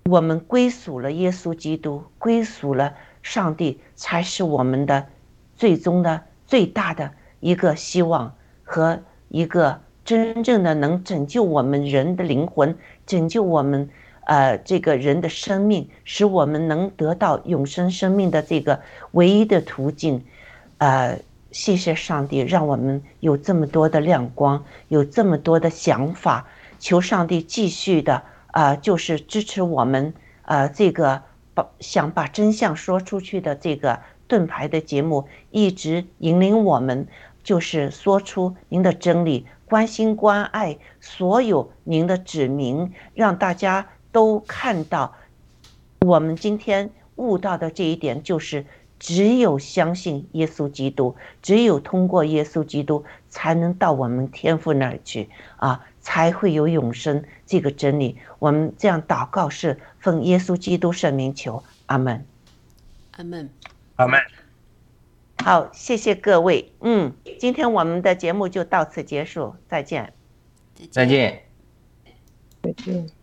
我们归属了耶稣基督，归属了上帝，才是我们的最终的最大的一个希望和一个真正的能拯救我们人的灵魂，拯救我们。呃，这个人的生命使我们能得到永生生命的这个唯一的途径，呃，谢谢上帝，让我们有这么多的亮光，有这么多的想法，求上帝继续的啊，就是支持我们呃，这个把想把真相说出去的这个盾牌的节目，一直引领我们，就是说出您的真理，关心关爱所有您的指明，让大家。都看到，我们今天悟到的这一点，就是只有相信耶稣基督，只有通过耶稣基督，才能到我们天父那儿去啊，才会有永生这个真理。我们这样祷告是奉耶稣基督圣名求，阿门，阿门，阿门。好，谢谢各位。嗯，今天我们的节目就到此结束，再见，再见，再见。